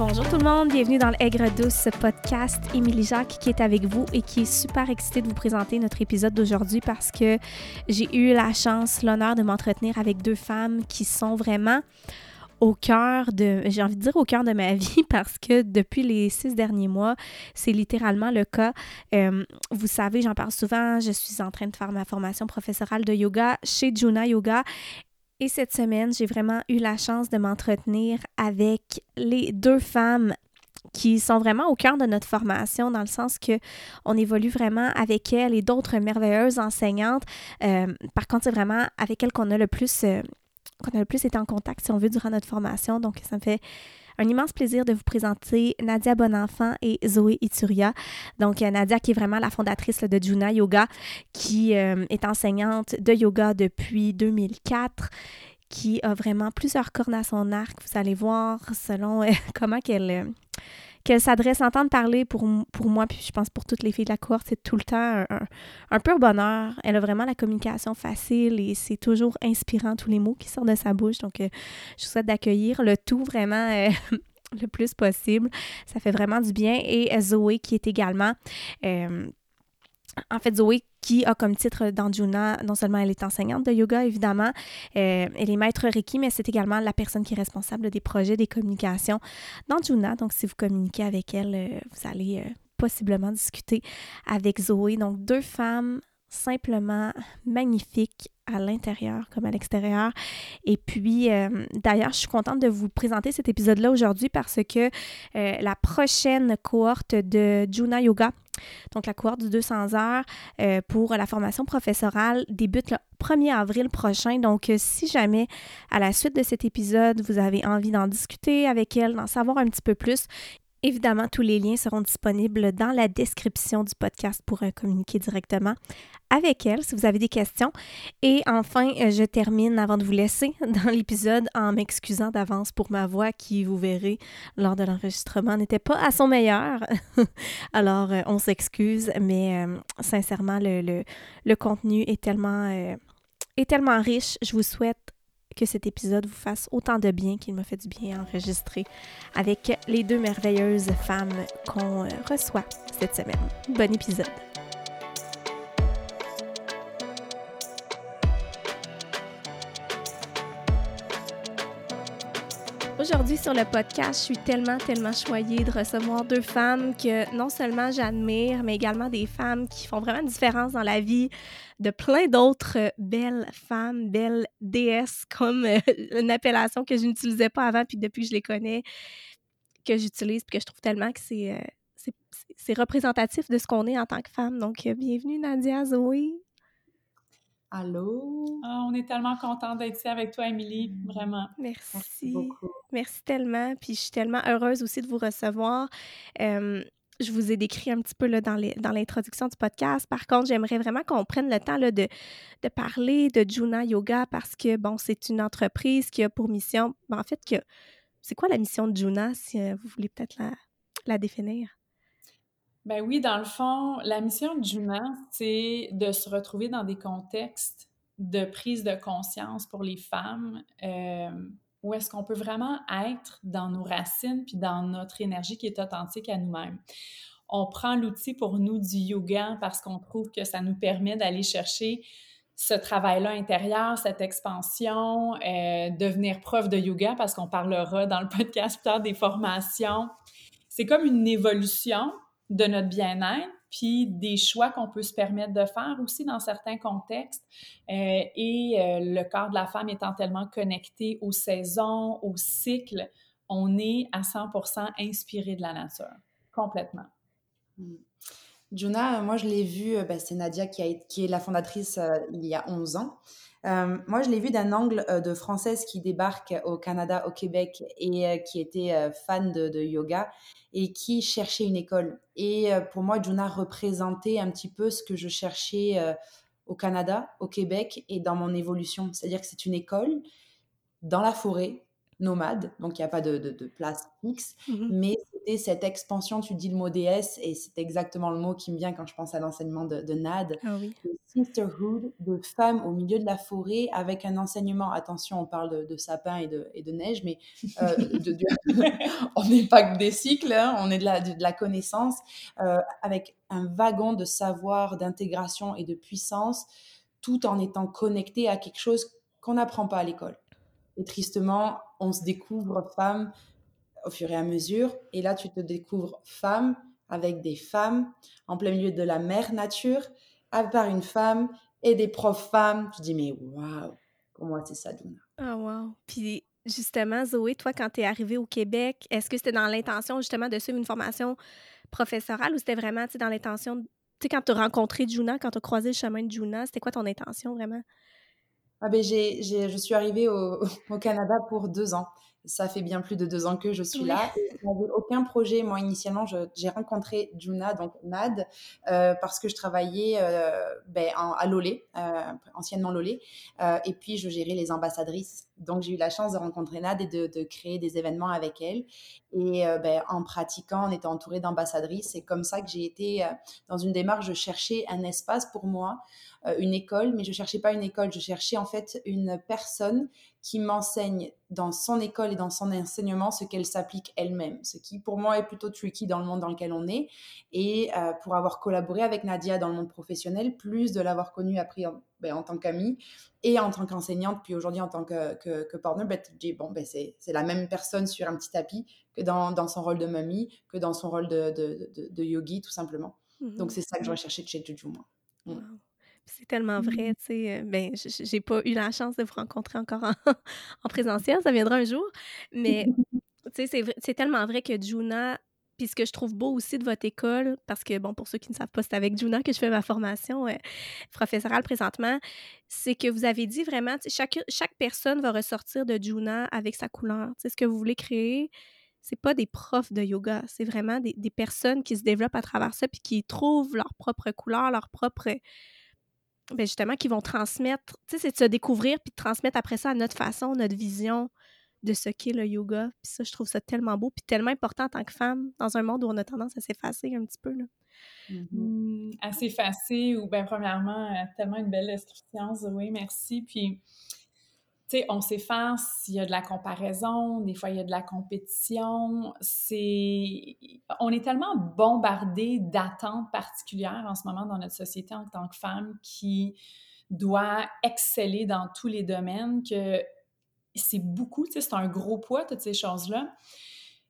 Bonjour tout le monde, bienvenue dans l'Aigre Douce podcast. Émilie Jacques qui est avec vous et qui est super excitée de vous présenter notre épisode d'aujourd'hui parce que j'ai eu la chance, l'honneur de m'entretenir avec deux femmes qui sont vraiment au cœur de, j'ai envie de dire au cœur de ma vie parce que depuis les six derniers mois, c'est littéralement le cas. Euh, vous savez, j'en parle souvent, je suis en train de faire ma formation professorale de yoga chez Juna Yoga et cette semaine, j'ai vraiment eu la chance de m'entretenir avec les deux femmes qui sont vraiment au cœur de notre formation dans le sens que on évolue vraiment avec elles et d'autres merveilleuses enseignantes. Euh, par contre, c'est vraiment avec elles qu'on a le plus euh, qu'on a le plus été en contact, si on veut, durant notre formation. Donc, ça me fait un immense plaisir de vous présenter Nadia Bonenfant et Zoé Ituria. Donc, euh, Nadia qui est vraiment la fondatrice de Juna Yoga, qui euh, est enseignante de yoga depuis 2004 qui a vraiment plusieurs cornes à son arc. Vous allez voir selon euh, comment qu'elle qu'elle s'adresse, entendre parler pour, moi, puis je pense pour toutes les filles de la cohorte, c'est tout le temps un, un, pur bonheur. Elle a vraiment la communication facile et c'est toujours inspirant tous les mots qui sortent de sa bouche. Donc, euh, je vous souhaite d'accueillir le tout vraiment euh, le plus possible. Ça fait vraiment du bien. Et Zoé, qui est également euh, en fait, Zoé, qui a comme titre dans Juna, non seulement elle est enseignante de yoga, évidemment, euh, elle est maître Reiki, mais c'est également la personne qui est responsable des projets, des communications dans Juna. Donc, si vous communiquez avec elle, euh, vous allez euh, possiblement discuter avec Zoé. Donc, deux femmes simplement magnifiques à l'intérieur comme à l'extérieur. Et puis, d'ailleurs, je suis contente de vous présenter cet épisode-là aujourd'hui parce que la prochaine cohorte de Juna Yoga donc, la cohorte du 200 heures euh, pour la formation professorale débute le 1er avril prochain. Donc, euh, si jamais, à la suite de cet épisode, vous avez envie d'en discuter avec elle, d'en savoir un petit peu plus, Évidemment, tous les liens seront disponibles dans la description du podcast pour euh, communiquer directement avec elle si vous avez des questions. Et enfin, euh, je termine avant de vous laisser dans l'épisode en m'excusant d'avance pour ma voix qui, vous verrez, lors de l'enregistrement n'était pas à son meilleur. Alors, euh, on s'excuse, mais sincèrement, le, contenu est tellement riche. Je vous souhaite que cet épisode vous fasse autant de bien qu'il m'a fait du bien enregistrer avec les deux merveilleuses femmes qu'on reçoit cette semaine. Bon épisode. Aujourd'hui sur le podcast, je suis tellement, tellement choyée de recevoir deux femmes que non seulement j'admire, mais également des femmes qui font vraiment une différence dans la vie de plein d'autres belles femmes, belles déesses, comme euh, une appellation que je n'utilisais pas avant, puis depuis je les connais, que j'utilise, puis que je trouve tellement que c'est, euh, représentatif de ce qu'on est en tant que femme. Donc, euh, bienvenue Nadia, Zoé. Allô? Ah, on est tellement contente d'être ici avec toi, Émilie, vraiment. Merci. Merci beaucoup. Merci tellement. Puis je suis tellement heureuse aussi de vous recevoir. je vous ai décrit un petit peu là, dans l'introduction du podcast. Par contre, j'aimerais vraiment qu'on prenne le temps là, de, de, parler de Juna Yoga parce que, bon, c'est une entreprise qui a pour mission, ben, en fait, que c'est quoi la mission de Juna, si euh, vous voulez peut-être la, la définir? Ben oui, dans le fond, la mission de Juna, c'est de se retrouver dans des contextes de prise de conscience pour les femmes euh, où est-ce qu'on peut vraiment être dans nos racines puis dans notre énergie qui est authentique à nous-mêmes. On prend l'outil pour nous du yoga parce qu'on trouve que ça nous permet d'aller chercher ce travail-là intérieur, cette expansion, euh, devenir prof de yoga parce qu'on parlera dans le podcast plus tard des formations. C'est comme une évolution de notre bien-être, puis des choix qu'on peut se permettre de faire aussi dans certains contextes. Euh, et euh, le corps de la femme étant tellement connecté aux saisons, aux cycles, on est à 100% inspiré de la nature, complètement. Hmm. Juna, moi je l'ai vu, euh, ben, c'est Nadia qui, est la fondatrice il y a 11 ans. Moi, je l'ai vu d'un angle de française qui débarque au Canada, au Québec, et qui était fan de, de, yoga et qui cherchait une école. Et euh, pour moi, Juna représentait un petit peu ce que je cherchais euh, au Canada, au Québec et dans mon évolution. C'est-à-dire que c'est une école dans la forêt, nomade, donc il n'y a pas de, de, place fixe, mmh mais côté, cette expansion, tu dis le mot déesse, et c'est exactement le mot qui me vient quand je pense à l'enseignement de, de Nad. Ah oui. Sisterhood de femmes au milieu de la forêt avec un enseignement. Attention, on parle de, sapin et de, et de neige, mais euh, on n'est pas que des cycles, hein, on est de la, de, la connaissance, euh, avec un wagon de savoir, d'intégration et de puissance, tout en étant connecté à quelque chose qu'on n'apprend pas à l'école. Et tristement, on se découvre femme au fur et à mesure. Et là, tu te découvres femme avec des femmes en plein milieu de la mère nature, à part une femme et des profs femmes. Tu dis, mais waouh, pour moi, c'est ça, Duna. Ah, wow. Puis justement, Zoé, toi, quand tu es arrivée au Québec, est-ce que c'était dans l'intention justement de suivre une formation professorale ou c'était vraiment dans l'intention, tu sais, quand tu as rencontré Juna, quand tu as croisé le chemin de Juna, c'était quoi ton intention vraiment? Ah ben j'ai, je suis arrivée au, au, Canada pour deux ans. Ça fait bien plus de deux ans que je suis là. je n'avais aucun projet. Moi, initialement, j'ai rencontré Juna, donc Nad, euh, parce que je travaillais euh, ben, à Lolé, euh, anciennement Lolé, euh, et puis je gérais les ambassadrices. Donc, j'ai eu la chance de rencontrer Nad et de, créer des événements avec elle. Et euh, ben, en pratiquant, en étant entourée d'ambassadrices, c'est comme ça que j'ai été euh, dans une démarche. Je cherchais un espace pour moi euh, une école, mais je cherchais pas une école, je cherchais en fait une personne qui m'enseigne dans son école et dans son enseignement ce qu'elle s'applique elle-même, ce qui pour moi est plutôt tricky dans le monde dans lequel on est. Et pour avoir collaboré avec Nadia dans le monde professionnel, plus de l'avoir connue après ben, en tant qu'amie et en tant qu'enseignante, puis aujourd'hui en tant que, que, que partner, ben, dis, bon, ben, c'est la même personne sur un petit tapis que dans, dans, son rôle de mamie, que dans son rôle de, de, de, de yogi, tout simplement. Mm -hmm. Donc c'est ça que je recherchais de chez Juju, moi. Mm. Wow. C'est tellement vrai, tu sais. Ben, j'ai pas eu la chance de vous rencontrer encore en, en présentiel, ça viendra un jour. Mais, tu sais, c'est tellement vrai que Juna, puis ce que je trouve beau aussi de votre école, parce que, bon, pour ceux qui ne savent pas, c'est avec Juna que je fais ma formation euh, professorale présentement, c'est que vous avez dit vraiment, chaque, chaque personne va ressortir de Juna avec sa couleur. Sais, ce que vous voulez créer, c'est pas des profs de yoga, c'est vraiment des, des, personnes qui se développent à travers ça, puis qui trouvent leur propre couleur, leur propre ben justement, qui vont transmettre, tu sais, c'est de se découvrir puis de transmettre après ça à notre façon, notre vision de ce qu'est le yoga. Puis ça, je trouve ça tellement beau puis tellement important en tant que femme dans un monde où on a tendance à s'effacer un petit peu. Là. Mm -hmm. mmh, à s'effacer ou, bien, premièrement, tellement une belle description, oui, merci. Puis, tu sais, on s'efface, il y a de la comparaison, des fois il y a de la compétition. C'est, on est tellement bombardé d'attentes particulières en ce moment dans notre société en tant que femme qui doit exceller dans tous les domaines que c'est beaucoup, tu sais, c'est un gros poids toutes ces choses-là.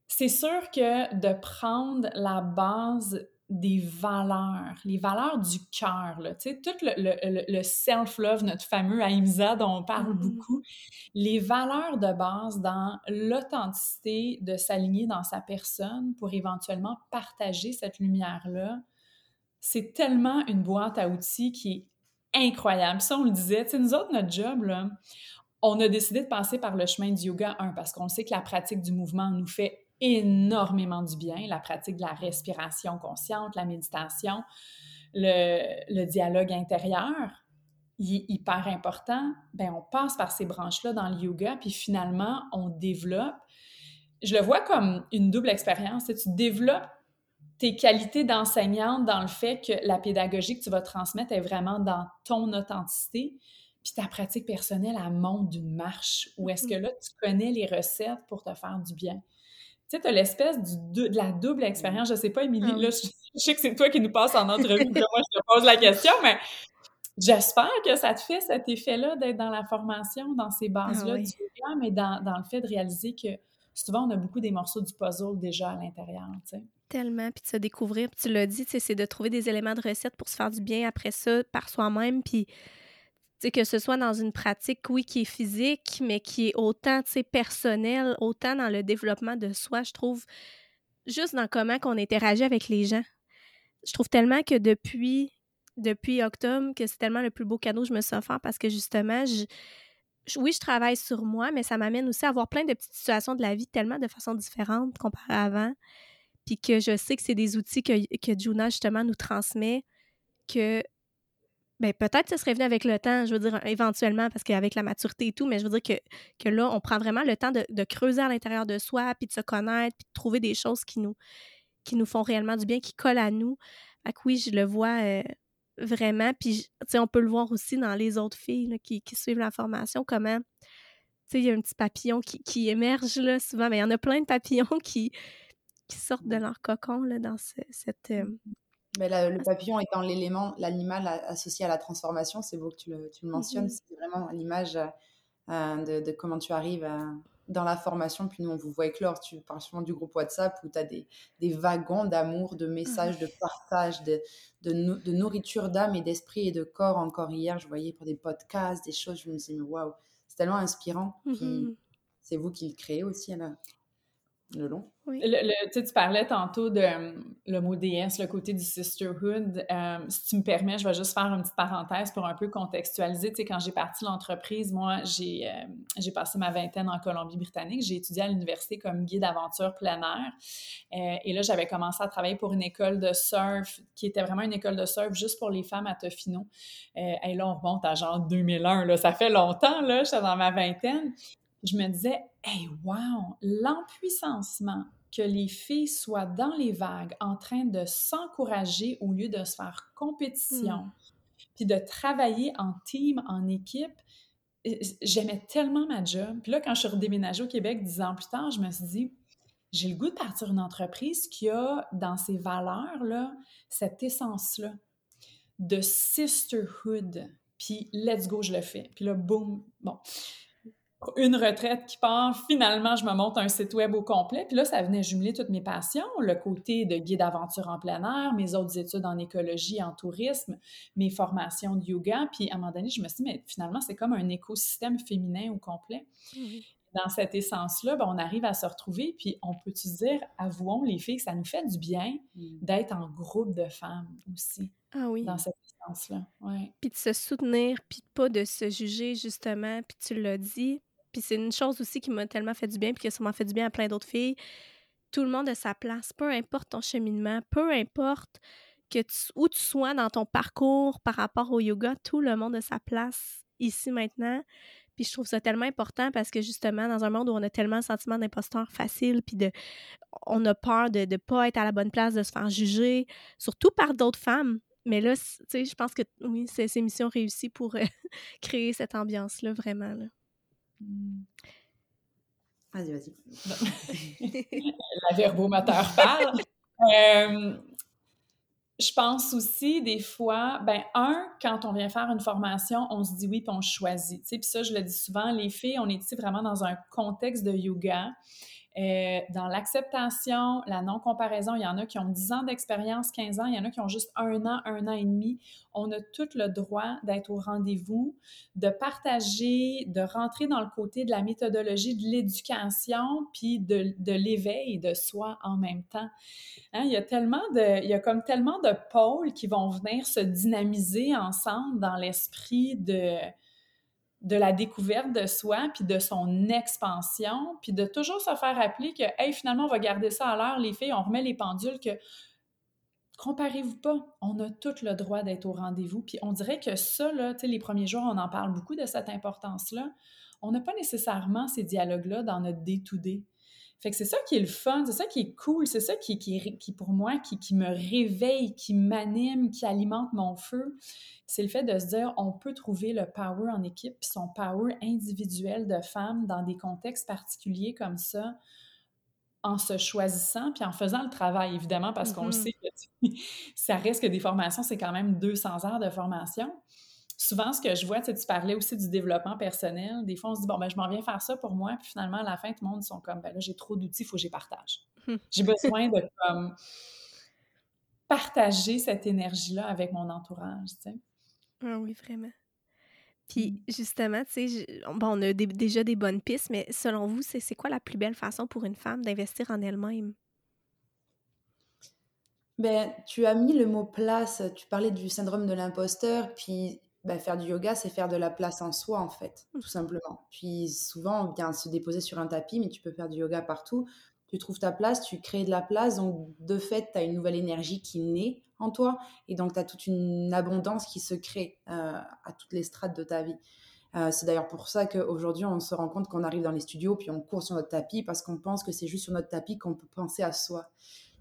C'est sûr que de prendre la base des valeurs, les valeurs du cœur, tu sais, tout le, le, le self-love, notre fameux Aïmsa dont on parle mm -hmm. beaucoup, les valeurs de base dans l'authenticité de s'aligner dans sa personne pour éventuellement partager cette lumière-là, c'est tellement une boîte à outils qui est incroyable. Ça, on le disait, tu sais, nous autres, notre job, là, on a décidé de passer par le chemin du yoga, un, parce qu'on sait que la pratique du mouvement nous fait énormément du bien, la pratique de la respiration consciente, la méditation, le, dialogue intérieur, il est hyper important. Ben, on passe par ces branches-là dans le yoga, puis finalement, on développe. Je le vois comme une double expérience. Tu développes tes qualités d'enseignante dans le fait que la pédagogie que tu vas transmettre est vraiment dans ton authenticité, puis ta pratique personnelle, elle monte d'une marche. Ou est-ce que là, tu connais les recettes pour te faire du bien? Tu sais, tu as l'espèce de la double expérience. Je sais pas, Émilie, là, je, je, sais que c'est toi qui nous passes en entrevue, que moi, je te pose la question, mais j'espère que ça te fait cet effet-là d'être dans la formation, dans ces bases-là ah oui. du yoga, mais dans, dans, le fait de réaliser que souvent, on a beaucoup des morceaux du puzzle déjà à l'intérieur, tu sais. Tellement, puis de se découvrir. Puis tu l'as dit, c'est de trouver des éléments de recette pour se faire du bien après ça, par soi-même, puis sais, que ce soit dans une pratique, oui, qui est physique, mais qui est autant, personnelle, autant dans le développement de soi, je trouve, juste dans comment qu'on interagit avec les gens. Je trouve tellement que depuis, depuis octobre, que c'est tellement le plus beau cadeau que je me suis offert parce que justement, oui, je travaille sur moi, mais ça m'amène aussi à avoir plein de petites situations de la vie tellement de façon différente comparé à avant. Puis que je sais que c'est des outils que, que Juna, justement, nous transmet que ben peut-être que ça serait venu avec le temps, je veux dire, éventuellement, parce qu'avec la maturité et tout, mais je veux dire que, que là, on prend vraiment le temps de, de creuser à l'intérieur de soi, puis de se connaître, puis de trouver des choses qui nous, qui nous font réellement du bien, qui collent à nous. Fait que oui, je le vois euh, vraiment. Puis, tu sais, on peut le voir aussi dans les autres filles qui, qui, suivent la formation, comment, tu sais, il y a un petit papillon qui, qui émerge, là, souvent, mais il y en a plein de papillons qui, qui sortent de leur cocon, là, dans cette... Euh, mais le papillon étant l'élément, l'animal associé à la transformation, c'est beau que tu le, tu le mentionnes, mmh c'est vraiment l'image euh, de, comment tu arrives dans la formation. Puis nous, on vous voit éclore, tu parles souvent du groupe WhatsApp où tu as des, des, wagons d'amour, de messages, de partage, de, de, nourriture d'âme et d'esprit et de corps. Encore hier, je voyais pour des podcasts, des choses, je me disais, mais waouh, c'est tellement inspirant. Mmh c'est vous qui le créez aussi, là le long. Le, tu parlais tantôt de le mot DS, le côté du sisterhood. Euh, si tu me permets, je vais juste faire une petite parenthèse pour un peu contextualiser. Tu sais, quand j'ai parti l'entreprise, moi, j'ai euh, j'ai passé ma vingtaine en Colombie-Britannique. J'ai étudié à l'université comme guide aventure plein air. Euh, et là, j'avais commencé à travailler pour une école de surf qui était vraiment une école de surf juste pour les femmes à Tofino. et là, on remonte à genre 2001. Là, ça fait longtemps, là, j'étais dans ma vingtaine je me disais, hey, wow, l'empuissancement que les filles soient dans les vagues en train de s'encourager au lieu de se faire compétition, hmm. puis de travailler en team, en équipe. J'aimais tellement ma job. Puis là, quand je suis redéménagée au Québec dix ans plus tard, je me suis dit, j'ai le goût de partir une entreprise qui a dans ses valeurs-là cette essence-là de sisterhood. Puis let's go, je le fais. Puis là, boum, bon une retraite qui part, finalement, je me monte un site web au complet. Puis là, ça venait jumeler toutes mes passions, le côté de guide aventure en plein air, mes autres études en écologie, en tourisme, mes formations de yoga. Puis à un moment donné, je me suis dit, mais finalement, c'est comme un écosystème féminin au complet. Dans cette essence-là, ben, on arrive à se retrouver, puis on peut se dire, avouons les filles, que ça nous fait du bien mm. d'être en groupe de femmes aussi. Ah oui. Dans cette essence-là. Ouais. Puis de se soutenir, puis pas de se juger, justement. Puis tu l'as dit, puis c'est une chose aussi qui m'a tellement fait du bien, puis qui a fait du bien à plein d'autres filles. Tout le monde a sa place, peu importe ton cheminement, peu importe où tu sois dans ton parcours par rapport au yoga, tout le monde a sa place ici maintenant. Puis je trouve ça tellement important parce que justement, dans un monde où on a tellement le sentiment d'imposteur facile, puis de, on a peur de ne pas être à la bonne place, de se faire juger, surtout par d'autres femmes. Mais là, tu sais, je pense que oui, c'est une mission réussie pour euh, créer cette ambiance-là, vraiment. Là. Mmh. Vas-y, vas-y. La verbomoteur parle. euh, je pense aussi des fois, ben un, quand on vient faire une formation, on se dit oui puis on choisit. Puis ça, je le dis souvent, les filles, on est ici vraiment dans un contexte de yoga. Euh, dans l'acceptation, la non-comparaison, il y en a qui ont 10 ans d'expérience, 15 ans, il y en a qui ont juste un an, un an et demi. On a tout le droit d'être au rendez-vous, de partager, de rentrer dans le côté de la méthodologie de l'éducation, puis de, de l'éveil de soi en même temps. Hein, il y a tellement de, il y a comme tellement de pôles qui vont venir se dynamiser ensemble dans l'esprit de de la découverte de soi, puis de son expansion, puis de toujours se faire rappeler que, hey, finalement, on va garder ça à l'heure, les filles, on remet les pendules, que comparez-vous pas, on a tout le droit d'être au rendez-vous. Puis on dirait que ça, là, les premiers jours, on en parle beaucoup de cette importance-là. On n'a pas nécessairement ces dialogues-là dans notre day-to-day. Fait que c'est ça qui est le fun, c'est ça qui est cool, c'est ça qui, qui, qui, pour moi, qui, qui me réveille, qui m'anime, qui alimente mon feu. C'est le fait de se dire, on peut trouver le power en équipe, puis son power individuel de femme dans des contextes particuliers comme ça, en se choisissant, puis en faisant le travail, évidemment, parce qu'on mm-hmm. sait que ça reste que des formations, c'est quand même 200 heures de formation souvent, ce que je vois, tu parlais aussi du développement personnel. Des fois, on se dit, bon, ben, je m'en viens faire ça pour moi. Puis finalement, à la fin, tout le monde, sont comme, ben là, j'ai trop d'outils, il faut que j'y partage. Hum. j'ai besoin de comme, partager cette énergie-là avec mon entourage, tu sais. Ah oui, vraiment. Puis mmh. justement, tu sais, bon, on a déjà des bonnes pistes, mais selon vous, c'est quoi la plus belle façon pour une femme d'investir en elle-même? Ben, tu as mis le mot place, tu parlais du syndrome de l'imposteur, puis bah, faire du yoga, c'est faire de la place en soi, en fait, mmh. tout simplement. Puis souvent, on vient se déposer sur un tapis, mais tu peux faire du yoga partout. Tu trouves ta place, tu crées de la place, donc de fait, tu as une nouvelle énergie qui naît en toi. Et donc, tu as toute une abondance qui se crée euh, à toutes les strates de ta vie. Euh, c'est d'ailleurs pour ça qu'aujourd'hui, on se rend compte qu'on arrive dans les studios, puis on court sur notre tapis parce qu'on pense que c'est juste sur notre tapis qu'on peut penser à soi.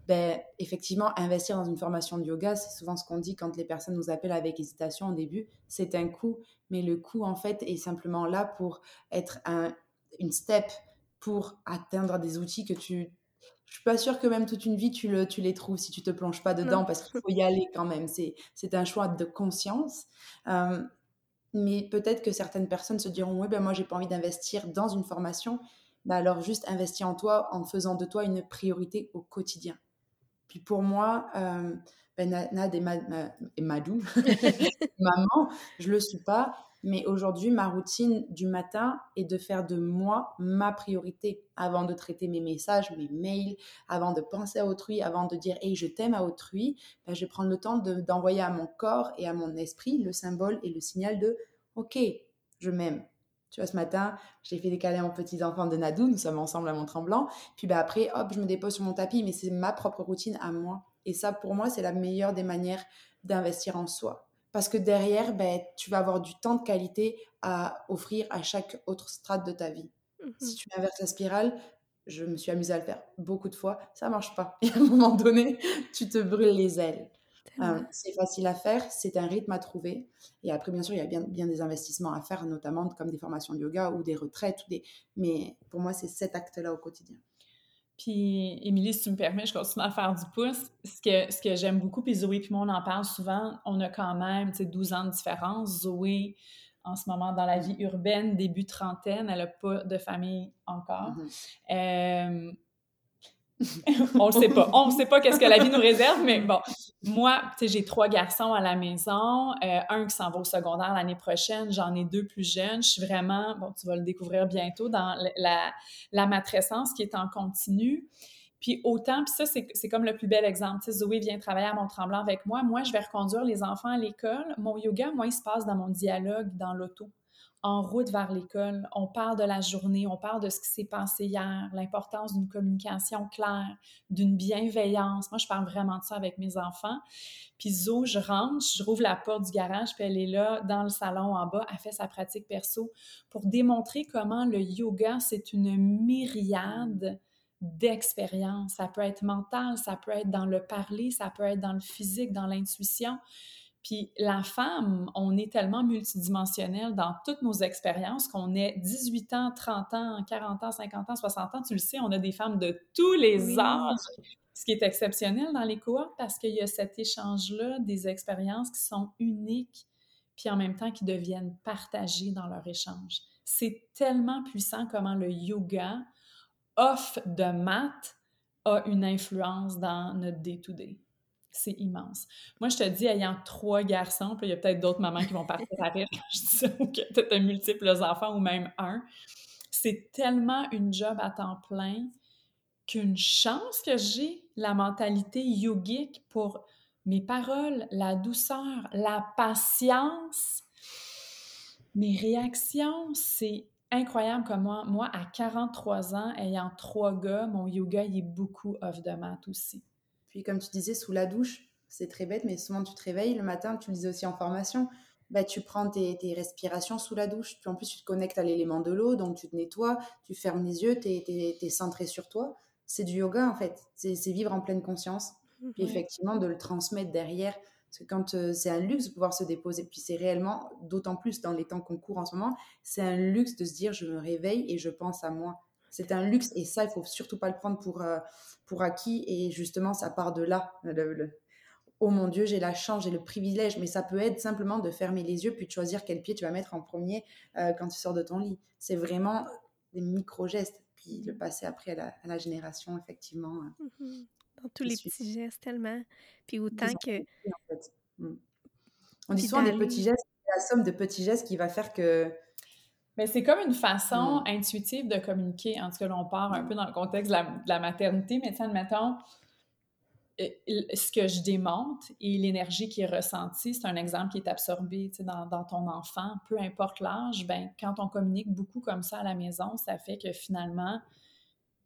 Ben, effectivement, investir dans une formation de yoga, c'est souvent ce qu'on dit quand les personnes nous appellent avec hésitation au début. C'est un coût, mais le coût, en fait, est simplement là pour être un, une step pour atteindre des outils que tu... Je suis pas sûre que même toute une vie, tu, le, tu les trouves si tu te plonges pas dedans, parce qu'il faut y aller quand même. C'est un choix de conscience. Euh, mais peut-être que certaines personnes se diront, oui, ben moi, j'ai pas envie d'investir dans une formation. Ben alors, juste investir en toi en faisant de toi une priorité au quotidien. Puis pour moi, euh, ben Nad et, Madou, maman, je le suis pas. Mais aujourd'hui, ma routine du matin est de faire de moi ma priorité avant de traiter mes messages, mes mails, avant de penser à autrui, avant de dire hey, je t'aime à autrui. Ben, je vais prendre le temps d'envoyer à mon corps et à mon esprit le symbole et le signal de ok, je m'aime. Tu vois, ce matin, j'ai fait des câlins aux petits-enfants de Nadou, nous sommes ensemble à Mont-Tremblant. Puis bah, après, hop, je me dépose sur mon tapis, mais c'est ma propre routine à moi. Et ça, pour moi, c'est la meilleure des manières d'investir en soi. Parce que derrière, ben, tu vas avoir du temps de qualité à offrir à chaque autre strate de ta vie. Mmh si tu inverses la spirale, je me suis amusée à le faire beaucoup de fois, ça marche pas. Et à un moment donné, tu te brûles les ailes. Euh, c'est facile à faire, c'est un rythme à trouver. Et après, bien sûr, il y a bien, bien des investissements à faire, notamment comme des formations de yoga ou des retraites. Ou des... Mais pour moi, c'est cet acte-là au quotidien. Puis, Émilie, si tu me permets, je continue à faire du pouce. Ce que, ce que j'aime beaucoup, puis Zoé puis moi, on en parle souvent, on a quand même 12 ans de différence. Zoé, en ce moment, dans la vie urbaine, début trentaine, elle n'a pas de famille encore. Mm-hmm. euh, on ne sait pas. On ne sait pas qu'est-ce que la vie nous réserve, mais bon, moi, j'ai trois garçons à la maison, euh, un qui s'en va au secondaire l'année prochaine, j'en ai deux plus jeunes. Je suis vraiment, bon, tu vas le découvrir bientôt, dans la, la matrescence qui est en continu. Puis autant, puis ça, c'est comme le plus bel exemple. Zoé vient travailler à Mont-Tremblant avec moi. Moi, je vais reconduire les enfants à l'école. Mon yoga, moi, il se passe dans mon dialogue dans l'auto en route vers l'école, on parle de la journée, on parle de ce qui s'est passé hier, l'importance d'une communication claire, d'une bienveillance. Moi, je parle vraiment de ça avec mes enfants. Puis Zo, je rentre, je rouvre la porte du garage, puis elle est là dans le salon en bas, elle fait sa pratique perso pour démontrer comment le yoga, c'est une myriade d'expériences. Ça peut être mental, ça peut être dans le parler, ça peut être dans le physique, dans l'intuition. Puis la femme, on est tellement multidimensionnel dans toutes nos expériences qu'on est 18 ans, 30 ans, 40 ans, 50 ans, 60 ans. Tu le sais, on a des femmes de tous les âges. Ce qui est exceptionnel dans les cohortes parce qu'il y a cet échange-là des expériences qui sont uniques puis en même temps qui deviennent partagées dans leur échange. C'est tellement puissant comment le yoga off de maths a une influence dans notre day-to-day. C'est immense. Moi, je te dis, ayant trois garçons, puis il y a peut-être d'autres mamans qui vont partir à rire je dis ça, ou as multiples enfants ou même un. C'est tellement une job à temps plein qu'une chance que j'ai la mentalité yogique pour mes paroles, la douceur, la patience, mes réactions. C'est incroyable comme moi. Moi, à 43 ans, ayant trois gars, mon yoga, il est beaucoup off de maths aussi. Puis comme tu disais, sous la douche, c'est très bête, mais souvent tu te réveilles le matin, tu le disais aussi en formation, bah, tu prends tes, respirations sous la douche, puis en plus tu te connectes à l'élément de l'eau, donc tu te nettoies, tu fermes les yeux, tu es, centré sur toi. C'est du yoga en fait, c'est vivre en pleine conscience. Puis effectivement, de le transmettre derrière, parce que quand euh, c'est un luxe de pouvoir se déposer, puis c'est réellement, d'autant plus dans les temps qu'on court en ce moment, c'est un luxe de se dire je me réveille et je pense à moi. C'est un luxe et ça, il faut surtout pas le prendre pour, euh, pour acquis. Et justement, ça part de là. Oh mon Dieu, j'ai la chance, j'ai le privilège. Mais ça peut être simplement de fermer les yeux puis de choisir quel pied tu vas mettre en premier euh, quand tu sors de ton lit. C'est vraiment des micro-gestes. Puis le passer après à la, génération, effectivement. Euh, mmh Dans tous les petits gestes, tellement. Puis autant que. Mmh. On dit souvent des petits gestes, la somme de petits gestes qui va faire que mais c'est comme une façon intuitive de communiquer. En tout cas, là, on part un peu dans le contexte de la, maternité, mais admettons, euh, ce que je démonte et l'énergie qui est ressentie, c'est un exemple qui est absorbé dans, dans ton enfant, peu importe l'âge, ben, quand on communique beaucoup comme ça à la maison, ça fait que finalement,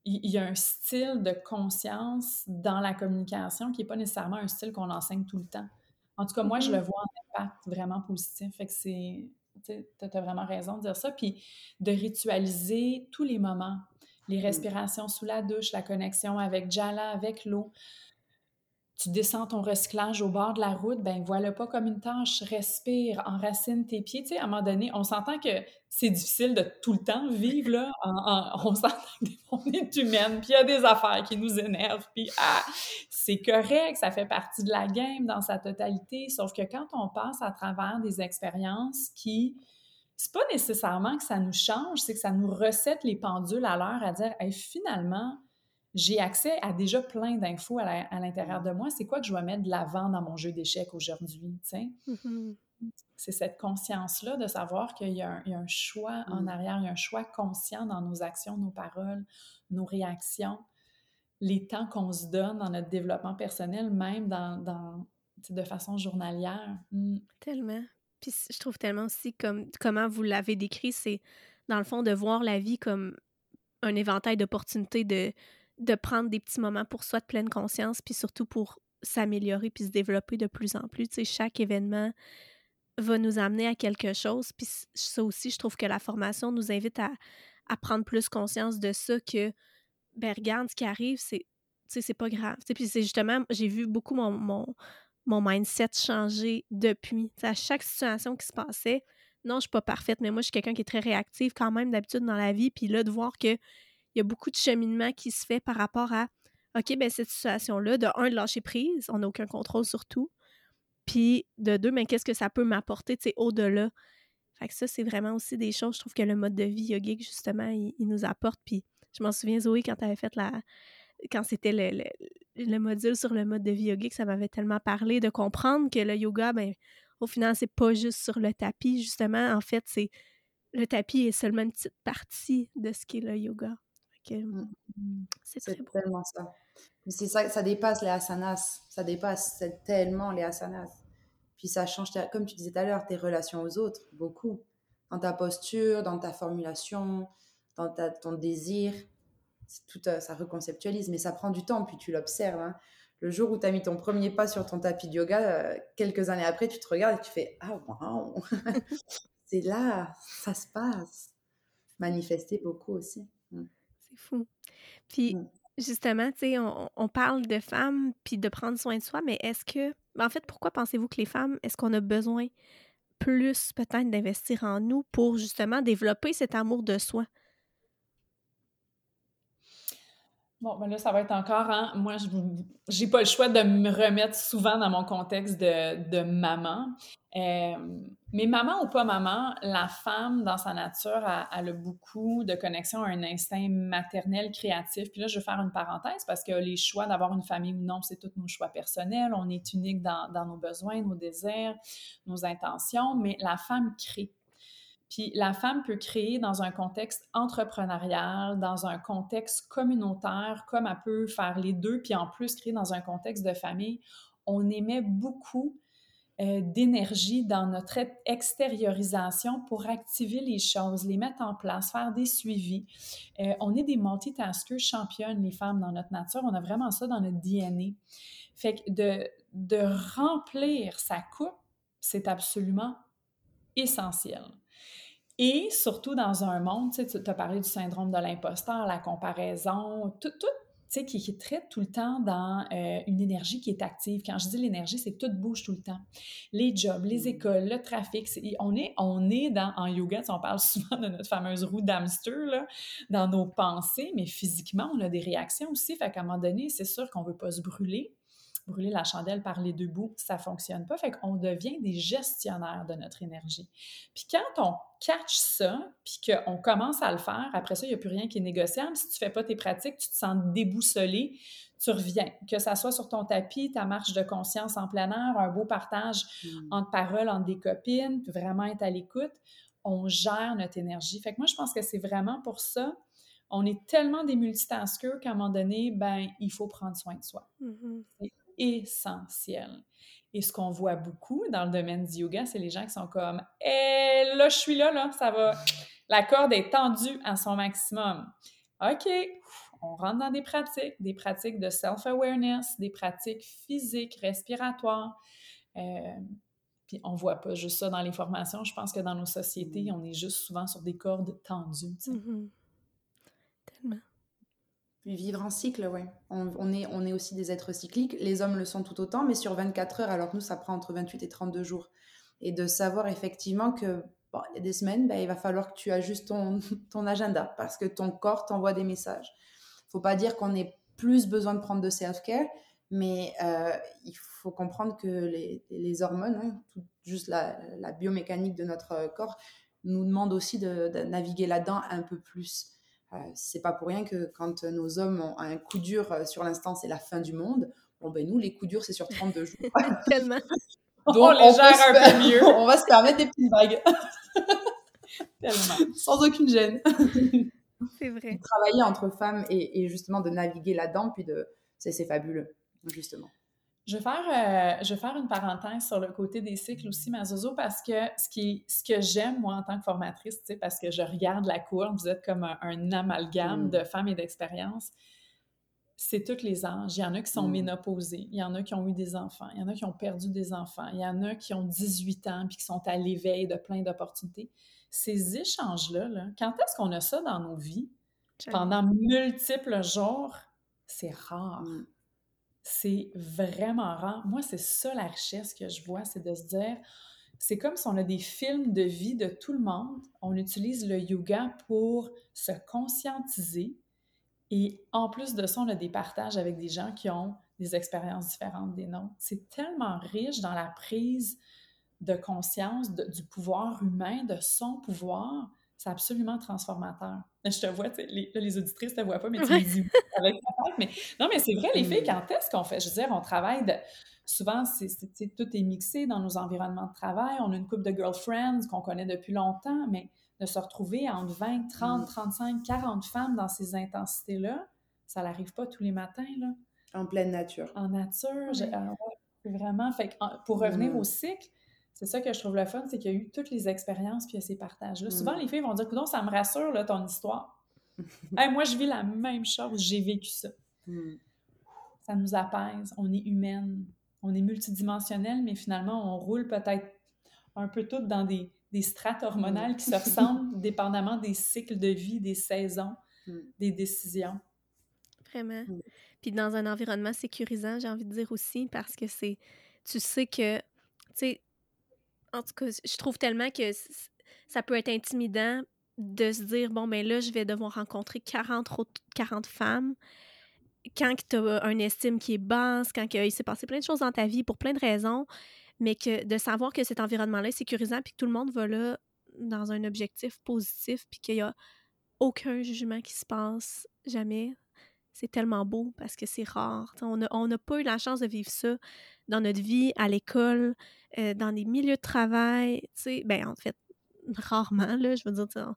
il y a un style de conscience dans la communication qui n'est pas nécessairement un style qu'on enseigne tout le temps. En tout cas, moi, je le mm-hmm. vois en impact vraiment positif. Fait que c'est. Tu as vraiment raison de dire ça. Puis de ritualiser tous les moments. Les mm. respirations sous la douche, la connexion avec Jala, avec l'eau, tu descends ton recyclage au bord de la route, ben voilà pas comme une tâche, respire, enracine tes pieds. Tu sais, à un moment donné, on s'entend que c'est difficile de tout le temps vivre, là. on s'entend qu'on est humaine, puis il y a des affaires qui nous énervent, puis ah, c'est correct, ça fait partie de la game dans sa totalité. Sauf que quand on passe à travers des expériences qui c'est pas nécessairement que ça nous change, c'est que ça nous recette les pendules à l'heure à dire finalement, j'ai accès à déjà plein d'infos à l'intérieur de moi. C'est quoi que je vais mettre de l'avant dans mon jeu d'échecs aujourd'hui? Mm-hmm. C'est cette conscience-là de savoir qu'il y, a un choix en mm. arrière, il y a un choix conscient dans nos actions, nos paroles, nos réactions, les temps qu'on se donne dans notre développement personnel, même dans, de façon journalière. Mm. Tellement. Puis je trouve tellement aussi comme comment vous l'avez décrit, c'est dans le fond de voir la vie comme un éventail d'opportunités de de prendre des petits moments pour soi de pleine conscience, puis surtout pour s'améliorer puis se développer de plus en plus. Tu chaque événement va nous amener à quelque chose. Puis ça aussi, je trouve que la formation nous invite à, prendre plus conscience de ça que, ben regarde, ce qui arrive, c'est, c'est pas grave. Tu sais, puis c'est justement, j'ai vu beaucoup mon, mon, mon, mindset changer depuis. À chaque situation qui se passait, non, je suis pas parfaite, mais moi, je suis quelqu'un qui est très réactif quand même d'habitude dans la vie. Puis là, de voir que il y a beaucoup de cheminement qui se fait par rapport à OK, ben cette situation-là, de un, de lâcher prise, on n'a aucun contrôle sur tout. Puis de deux, mais ben, qu'est-ce que ça peut m'apporter, tu sais, au-delà. Fait que ça, c'est vraiment aussi des choses, je trouve que le mode de vie yogique, justement, il, nous apporte. Puis je m'en souviens, Zoé, quand tu fait la. Quand c'était le, le, module sur le mode de vie yogique, ça m'avait tellement parlé de comprendre que le yoga, ben, au final, c'est pas juste sur le tapis, justement. En fait, c'est. Le tapis est seulement une petite partie de ce qu'est le yoga. Mmh. Mmh, c'est tellement ça. C'est ça, ça dépasse les asanas. Ça dépasse tellement les asanas. Puis ça change, comme tu disais tout à l'heure, tes relations aux autres, beaucoup. Dans ta posture, dans ta formulation, dans ta, ton désir. Tout, euh, ça reconceptualise, mais ça prend du temps, puis tu l'observes. Hein. Le jour où tu as mis ton premier pas sur ton tapis de yoga, euh, quelques années après, tu te regardes et tu fais Ah, waouh C'est là, ça se passe. Manifester beaucoup aussi. Fou. Puis, mmh. justement, tu sais, on, parle de femmes puis de prendre soin de soi, mais est-ce que, ben, en fait, pourquoi pensez-vous que les femmes, est-ce qu'on a besoin plus peut-être d'investir en nous pour justement développer cet amour de soi? Bon, ben là, ça va être encore, hein, moi, je j'ai pas le choix de me remettre souvent dans mon contexte de, de maman. Euh, mais maman ou pas maman, la femme, dans sa nature, elle, a beaucoup de connexion à un instinct maternel créatif. Puis là, je vais faire une parenthèse parce que les choix d'avoir une famille ou non, c'est tous nos choix personnels. On est unique dans nos besoins, nos désirs, nos intentions, mais la femme crée. Puis la femme peut créer dans un contexte entrepreneurial, dans un contexte communautaire, comme elle peut faire les deux, puis en plus créer dans un contexte de famille. On émet beaucoup euh, d'énergie dans notre extériorisation pour activer les choses, les mettre en place, faire des suivis. Euh, on est des multitaskers championnes, les femmes, dans notre nature. On a vraiment ça dans notre DNA. Fait que de, de remplir sa coupe, c'est absolument essentiel. Et surtout dans un monde, tu as parlé du syndrome de l'imposteur, la comparaison, tout, tout qui, qui traite tout le temps dans euh, une énergie qui est active. Quand je dis l'énergie, c'est tout bouge tout le temps. Les jobs, les mmh. écoles, le trafic, on est, on est dans, en yoga, on parle souvent de notre fameuse roue d'hamster, dans nos pensées, mais physiquement, on a des réactions aussi. Fait qu'à un moment donné, c'est sûr qu'on ne veut pas se brûler brûler la chandelle par les deux bouts, ça fonctionne pas. Fait qu'on devient des gestionnaires de notre énergie. Puis quand on catch ça, puis qu'on commence à le faire, après ça, il n'y a plus rien qui est négociable. Si tu fais pas tes pratiques, tu te sens déboussolé, tu reviens. Que ça soit sur ton tapis, ta marche de conscience en plein air, un beau partage mmh. entre paroles, entre des copines, puis vraiment être à l'écoute, on gère notre énergie. Fait que moi, je pense que c'est vraiment pour ça on est tellement des multitaskers qu'à un moment donné, ben, il faut prendre soin de soi. Mmh essentiel. Et ce qu'on voit beaucoup dans le domaine du yoga, c'est les gens qui sont comme Eh, là, je suis là, là, ça va. La corde est tendue à son maximum. OK, on rentre dans des pratiques, des pratiques de self-awareness, des pratiques physiques, respiratoires. Euh, puis on voit pas juste ça dans les formations. Je pense que dans nos sociétés, mm. on est juste souvent sur des cordes tendues. Mm-hmm. Tellement. Vivre en cycle, oui. On, est, on est aussi des êtres cycliques. Les hommes le sont tout autant, mais sur 24 heures, alors que nous, ça prend entre 28 et 32 jours. Et de savoir effectivement que il y a des semaines, ben, il va falloir que tu ajustes ton, ton agenda parce que ton corps t'envoie des messages. Faut pas dire qu'on ait plus besoin de prendre de self-care, mais euh, il faut comprendre que les, les hormones, hein, juste la, la, biomécanique de notre corps, nous demandent aussi de, naviguer là-dedans un peu plus. Euh, c'est pas pour rien que quand nos hommes ont un coup dur euh, sur l'instant, c'est la fin du monde. Bon, ben nous, les coups durs, c'est sur 32 jours. Tellement. Donc, on les gère un peu mieux. on va se permettre des petites vagues. Tellement. Sans aucune gêne. C'est vrai. Travailler entre femmes et, justement de naviguer là-dedans, puis de. C'est fabuleux, justement. Je vais, faire, euh, je vais faire une parenthèse sur le côté des cycles aussi, Mazozo, parce que ce, qui, ce que j'aime, moi, en tant que formatrice, parce que je regarde la courbe, vous êtes comme un, amalgame mm. de femmes et d'expériences c'est tous les âges. Il y en a qui sont mm. ménopausés, il y en a qui ont eu des enfants, il y en a qui ont perdu des enfants, il y en a qui ont 18 ans puis qui sont à l'éveil de plein d'opportunités. Ces échanges-là, quand est-ce qu'on a ça dans nos vies? Pendant multiples jours, c'est rare. Mm. C'est vraiment rare. Moi, c'est ça la richesse que je vois, c'est de se dire, c'est comme si on a des films de vie de tout le monde. On utilise le yoga pour se conscientiser, et en plus de ça, on a des partages avec des gens qui ont des expériences différentes des nôtres. C'est tellement riche dans la prise de conscience du pouvoir humain, de son pouvoir. C'est absolument transformateur. Je te vois, les, les auditrices ne te voient pas, mais tu me dis avec ta tête. Mais non, mais c'est vrai, les filles, quand est-ce qu'on fait? Je veux dire, on travaille de, souvent, c'est, tout est mixé dans nos environnements de travail. On a une couple de girlfriends qu'on connaît depuis longtemps, mais de se retrouver entre 20, 30, 35, 40 femmes dans ces intensités-là, ça n'arrive pas tous les matins. Là. En pleine nature. En nature. Ah vraiment. Fait pour revenir mm. au cycle, c'est ça que je trouve le fun, c'est qu'il y a eu toutes les expériences puis il y a ces partages-là. Mm. Souvent, les filles vont dire Coudon, ça me rassure là, ton histoire. moi, je vis la même chose, j'ai vécu ça. Mm. Ça nous apaise, on est humaine, on est multidimensionnel, mais finalement, on roule peut-être un peu toutes dans des, des strates hormonales qui se ressemblent dépendamment des cycles de vie, des saisons, mm. des décisions. Vraiment. Mm. Puis dans un environnement sécurisant, j'ai envie de dire aussi, parce que c'est, tu sais que, tu sais, en tout cas, je trouve tellement que ça peut être intimidant de se dire, bon, ben là, je vais devoir rencontrer 40, 40 femmes. Quand tu as une estime qui est basse, quand il s'est passé plein de choses dans ta vie pour plein de raisons, mais que de savoir que cet environnement-là est sécurisant, puis que tout le monde va là dans un objectif positif, puis qu'il n'y a aucun jugement qui se passe jamais, c'est tellement beau parce que c'est rare. on n'a pas eu la chance de vivre ça dans notre vie, à l'école, euh, dans des milieux de travail. Ben, en fait, rarement, là, je veux dire,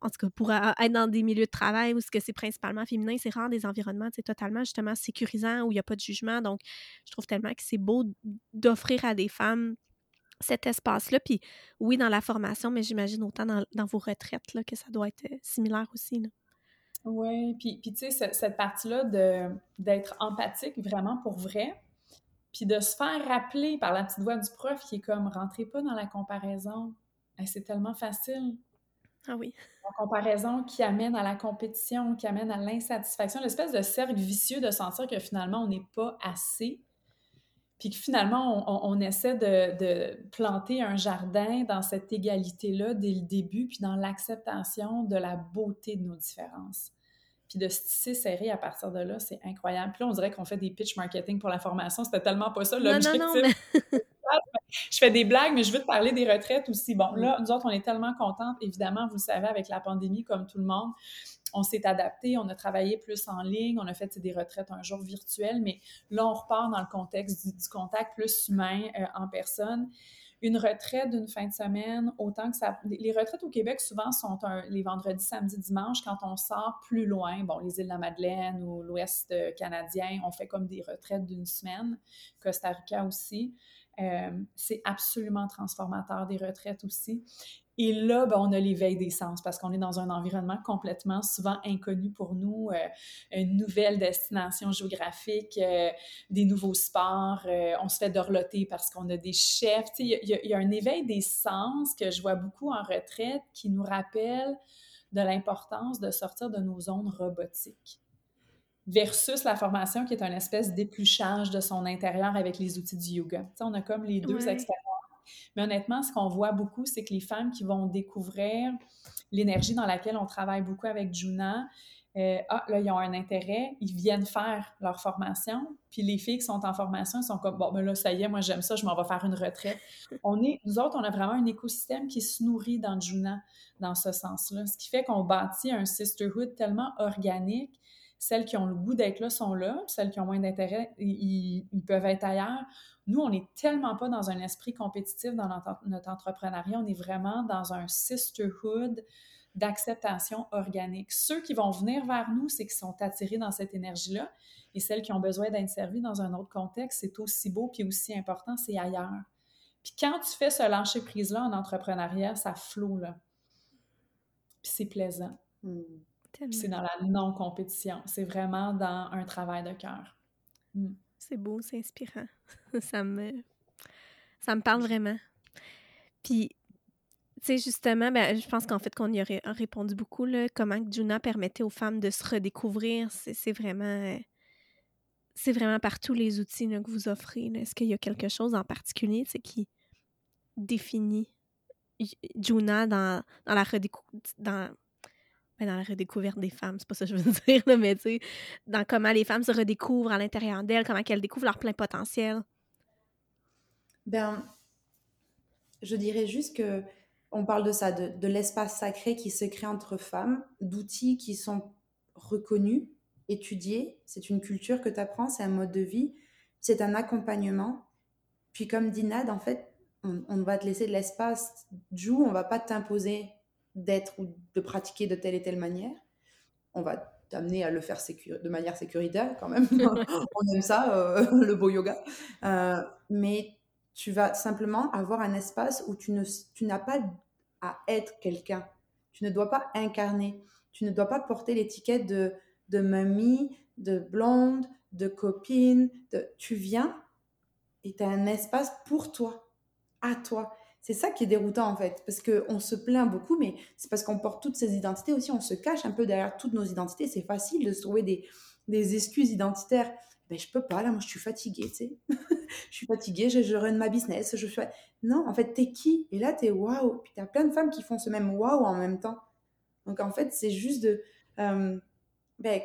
en tout cas, pour être dans des milieux de travail où c'est principalement féminin, c'est rare des environnements totalement justement sécurisants où il n'y a pas de jugement. Donc, je trouve tellement que c'est beau d'offrir à des femmes cet espace-là. Puis oui, dans la formation, mais j'imagine autant dans, vos retraites que ça doit être euh, similaire aussi. Oui, puis, puis tu sais, cette, partie-là d'être empathique vraiment pour vrai, puis de se faire rappeler par la petite voix du prof qui est comme « rentrez pas dans la comparaison, c'est tellement facile ». Ah oui. La comparaison qui amène à la compétition, qui amène à l'insatisfaction, l'espèce de cercle vicieux de sentir que finalement on n'est pas assez, puis que finalement on, essaie de, planter un jardin dans cette égalité-là dès le début, puis dans l'acceptation de la beauté de nos différences. Puis de se tisser serré à partir de là, c'est incroyable. Puis là, on dirait qu'on fait des pitch marketing pour la formation. C'était tellement pas ça l'objectif. Non, non, non, mais... je fais des blagues, mais je veux te parler des retraites aussi. Bon, là, nous autres, on est tellement contentes. Évidemment, vous le savez, avec la pandémie, comme tout le monde, on s'est adapté, on a travaillé plus en ligne, on a fait des retraites un jour virtuelles, mais là, on repart dans le contexte du, contact plus humain euh, en personne. Une retraite d'une fin de semaine, autant que ça. Les retraites au Québec, souvent, sont les vendredis, samedis, dimanches, quand on sort plus loin, bon, les îles de la Madeleine ou l'Ouest canadien, on fait comme des retraites d'une semaine, Costa Rica aussi. Euh, c'est absolument transformateur des retraites aussi. Et là, ben, on a l'éveil des sens parce qu'on est dans un environnement complètement souvent inconnu pour nous, euh, une nouvelle destination géographique, euh, des nouveaux sports, euh, on se fait dorloter parce qu'on a des chefs. Il y, y, a un éveil des sens que je vois beaucoup en retraite qui nous rappelle de l'importance de sortir de nos zones robotiques versus la formation qui est une espèce d'épluchage de son intérieur avec les outils du yoga. on a comme les deux expériences mais honnêtement, ce qu'on voit beaucoup, c'est que les femmes qui vont découvrir l'énergie dans laquelle on travaille beaucoup avec Juna, euh, ah, là, ils ont un intérêt, ils viennent faire leur formation, puis les filles qui sont en formation, sont comme, bon, ben là, ça y est, moi, j'aime ça, je m'en vais faire une retraite. On est, nous autres, on a vraiment un écosystème qui se nourrit dans Juna, dans ce sens-là, ce qui fait qu'on bâtit un sisterhood tellement organique. Celles qui ont le goût d'être là sont là, celles qui ont moins d'intérêt, ils, peuvent être ailleurs. Nous, on n'est tellement pas dans un esprit compétitif dans notre, entrepreneuriat, on est vraiment dans un sisterhood d'acceptation organique. Ceux qui vont venir vers nous, c'est qu'ils sont attirés dans cette énergie-là, et celles qui ont besoin d'être servies dans un autre contexte, c'est aussi beau puis aussi important, c'est ailleurs. Puis quand tu fais ce lâcher prise-là en entrepreneuriat, ça flot, là. Puis c'est plaisant. Hmm. C'est dans la non-compétition. C'est vraiment dans un travail de cœur. Hmm. C'est beau, c'est inspirant. ça me ça me parle vraiment. Puis, tu sais, justement, ben, je pense qu'en fait, qu'on y aurait répondu beaucoup, là, comment Juna permettait aux femmes de se redécouvrir, c'est vraiment... C'est vraiment par tous les outils que vous offrez. Est-ce qu'il y a quelque chose en particulier qui définit Juna dans, dans la redécouverte, dans ben, dans la redécouverte des femmes, c'est pas ça que je veux dire, mais tu sais, dans comment les femmes se redécouvrent à l'intérieur d'elles, comment elles découvrent leur plein potentiel. Ben, je dirais juste que on parle de ça, de, l'espace sacré qui se crée entre femmes, d'outils qui sont reconnus, étudiés. C'est une culture que tu apprends, c'est un mode de vie, c'est un accompagnement. Puis comme dit Nad, en fait, on, on va te laisser de l'espace. Joue, on va pas t'imposer d'être ou de pratiquer de telle et telle manière. On va t'amener à le faire de manière sécuritaire quand même. On aime ça, euh, le beau yoga. Euh, mais tu vas simplement avoir un espace où tu, ne, tu n'as pas à être quelqu'un. Tu ne dois pas incarner. Tu ne dois pas porter l'étiquette de, de mamie, de blonde, de copine. De... Tu viens et tu as un espace pour toi, à toi. C'est ça qui est déroutant en fait, parce qu'on se plaint beaucoup, mais c'est parce qu'on porte toutes ces identités aussi, on se cache un peu derrière toutes nos identités. C'est facile de se trouver des, des excuses identitaires. Ben, je peux pas, là, moi je suis fatiguée, tu sais. je suis fatiguée, je, je run ma business, je fais... Non, en fait, t'es qui? Et là, t'es waouh. Puis t'as plein de femmes qui font ce même waouh en même temps. Donc en fait, c'est juste de... Euh, ben,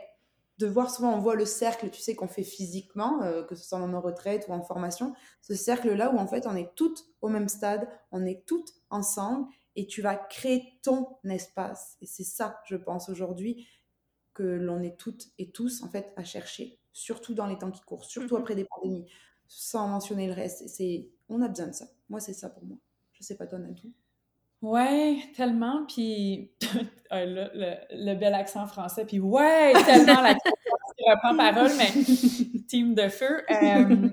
de voir souvent, on voit le cercle, tu sais, qu'on fait physiquement, euh, que ce soit en retraite ou en formation, ce cercle-là où en fait on est toutes au même stade, on est toutes ensemble et tu vas créer ton espace. Et c'est ça, je pense aujourd'hui, que l'on est toutes et tous en fait à chercher, surtout dans les temps qui courent, surtout mhm. après des pandémies, sans mentionner le reste. C'est, on a besoin de ça. Moi, c'est ça pour moi. Je sais pas toi, Nadine. Ouais, tellement. Puis ah, le, bel accent français. Puis ouais, tellement la qui reprend parole, mais team de feu. Euh,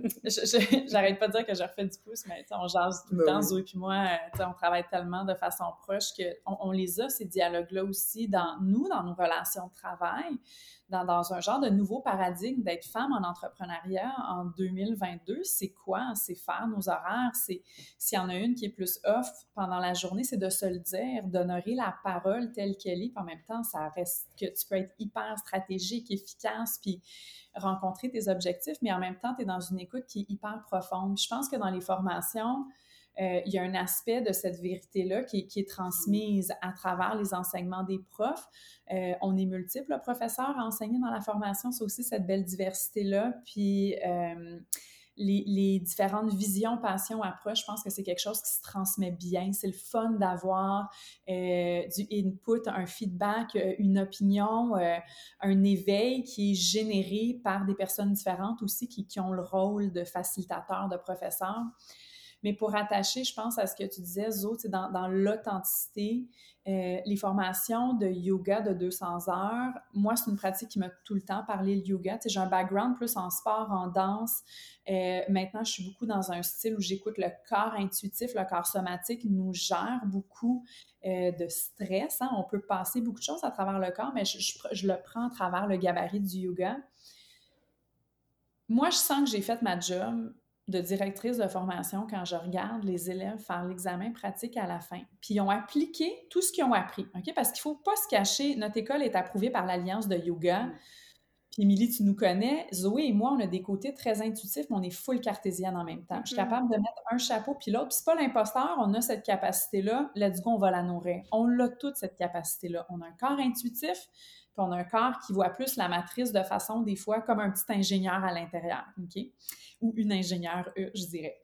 j'arrête pas de dire que je refais du pouce, mais on jase tout le ben temps, Zoé puis moi. Euh, on travaille tellement de façon proche qu'on on les a, ces dialogues-là aussi, dans nous, dans nos relations de travail dans, un genre de nouveau paradigme d'être femme en entrepreneuriat en 2022, c'est quoi? C'est faire nos horaires, c'est s'il y en a une qui est plus off pendant la journée, c'est de se le dire, d'honorer la parole telle qu'elle est, puis en même temps, ça reste que tu peux être hyper stratégique, efficace, puis rencontrer tes objectifs, mais en même temps, tu es dans une écoute qui est hyper profonde. je pense que dans les formations, euh, il y a un aspect de cette vérité-là qui, est transmise à travers les enseignements des profs. Euh, on est multiples professeurs à enseigner dans la formation, c'est aussi cette belle diversité-là. Puis euh, les, différentes visions, passions, approches, je pense que c'est quelque chose qui se transmet bien. C'est le fun d'avoir du input, un feedback, une opinion, un éveil qui est généré par des personnes différentes aussi qui, qui ont le rôle de facilitateur, de professeur. Mais pour attacher, je pense, à ce que tu disais, Zo, dans, dans l'authenticité, euh, les formations de yoga de 200 heures, moi, c'est une pratique qui m'a tout le temps parlé le yoga. J'ai un background plus en sport, en danse. Euh, maintenant, je suis beaucoup dans un style où j'écoute le corps intuitif, le corps somatique nous gère beaucoup euh, de stress. Hein. On peut passer beaucoup de choses à travers le corps, mais je, je le prends à travers le gabarit du yoga. Moi, je sens que j'ai fait ma job de directrice de formation quand je regarde les élèves faire l'examen pratique à la fin. Puis ils ont appliqué tout ce qu'ils ont appris, OK? Parce qu'il ne faut pas se cacher, notre école est approuvée par l'Alliance de yoga. Mm. Puis Émilie, tu nous connais, Zoé et moi, on a des côtés très intuitifs, mais on est full cartésienne en même temps. Je suis mm-hmm. capable de mettre un chapeau puis l'autre. Puis c'est pas l'imposteur, on a cette capacité-là, let's go, on va la nourrir. On a toute cette capacité-là. On a un corps intuitif, on a un corps qui voit plus la matrice de façon, des fois, comme un petit ingénieur à l'intérieur, OK? Ou une ingénieure, euh, je dirais.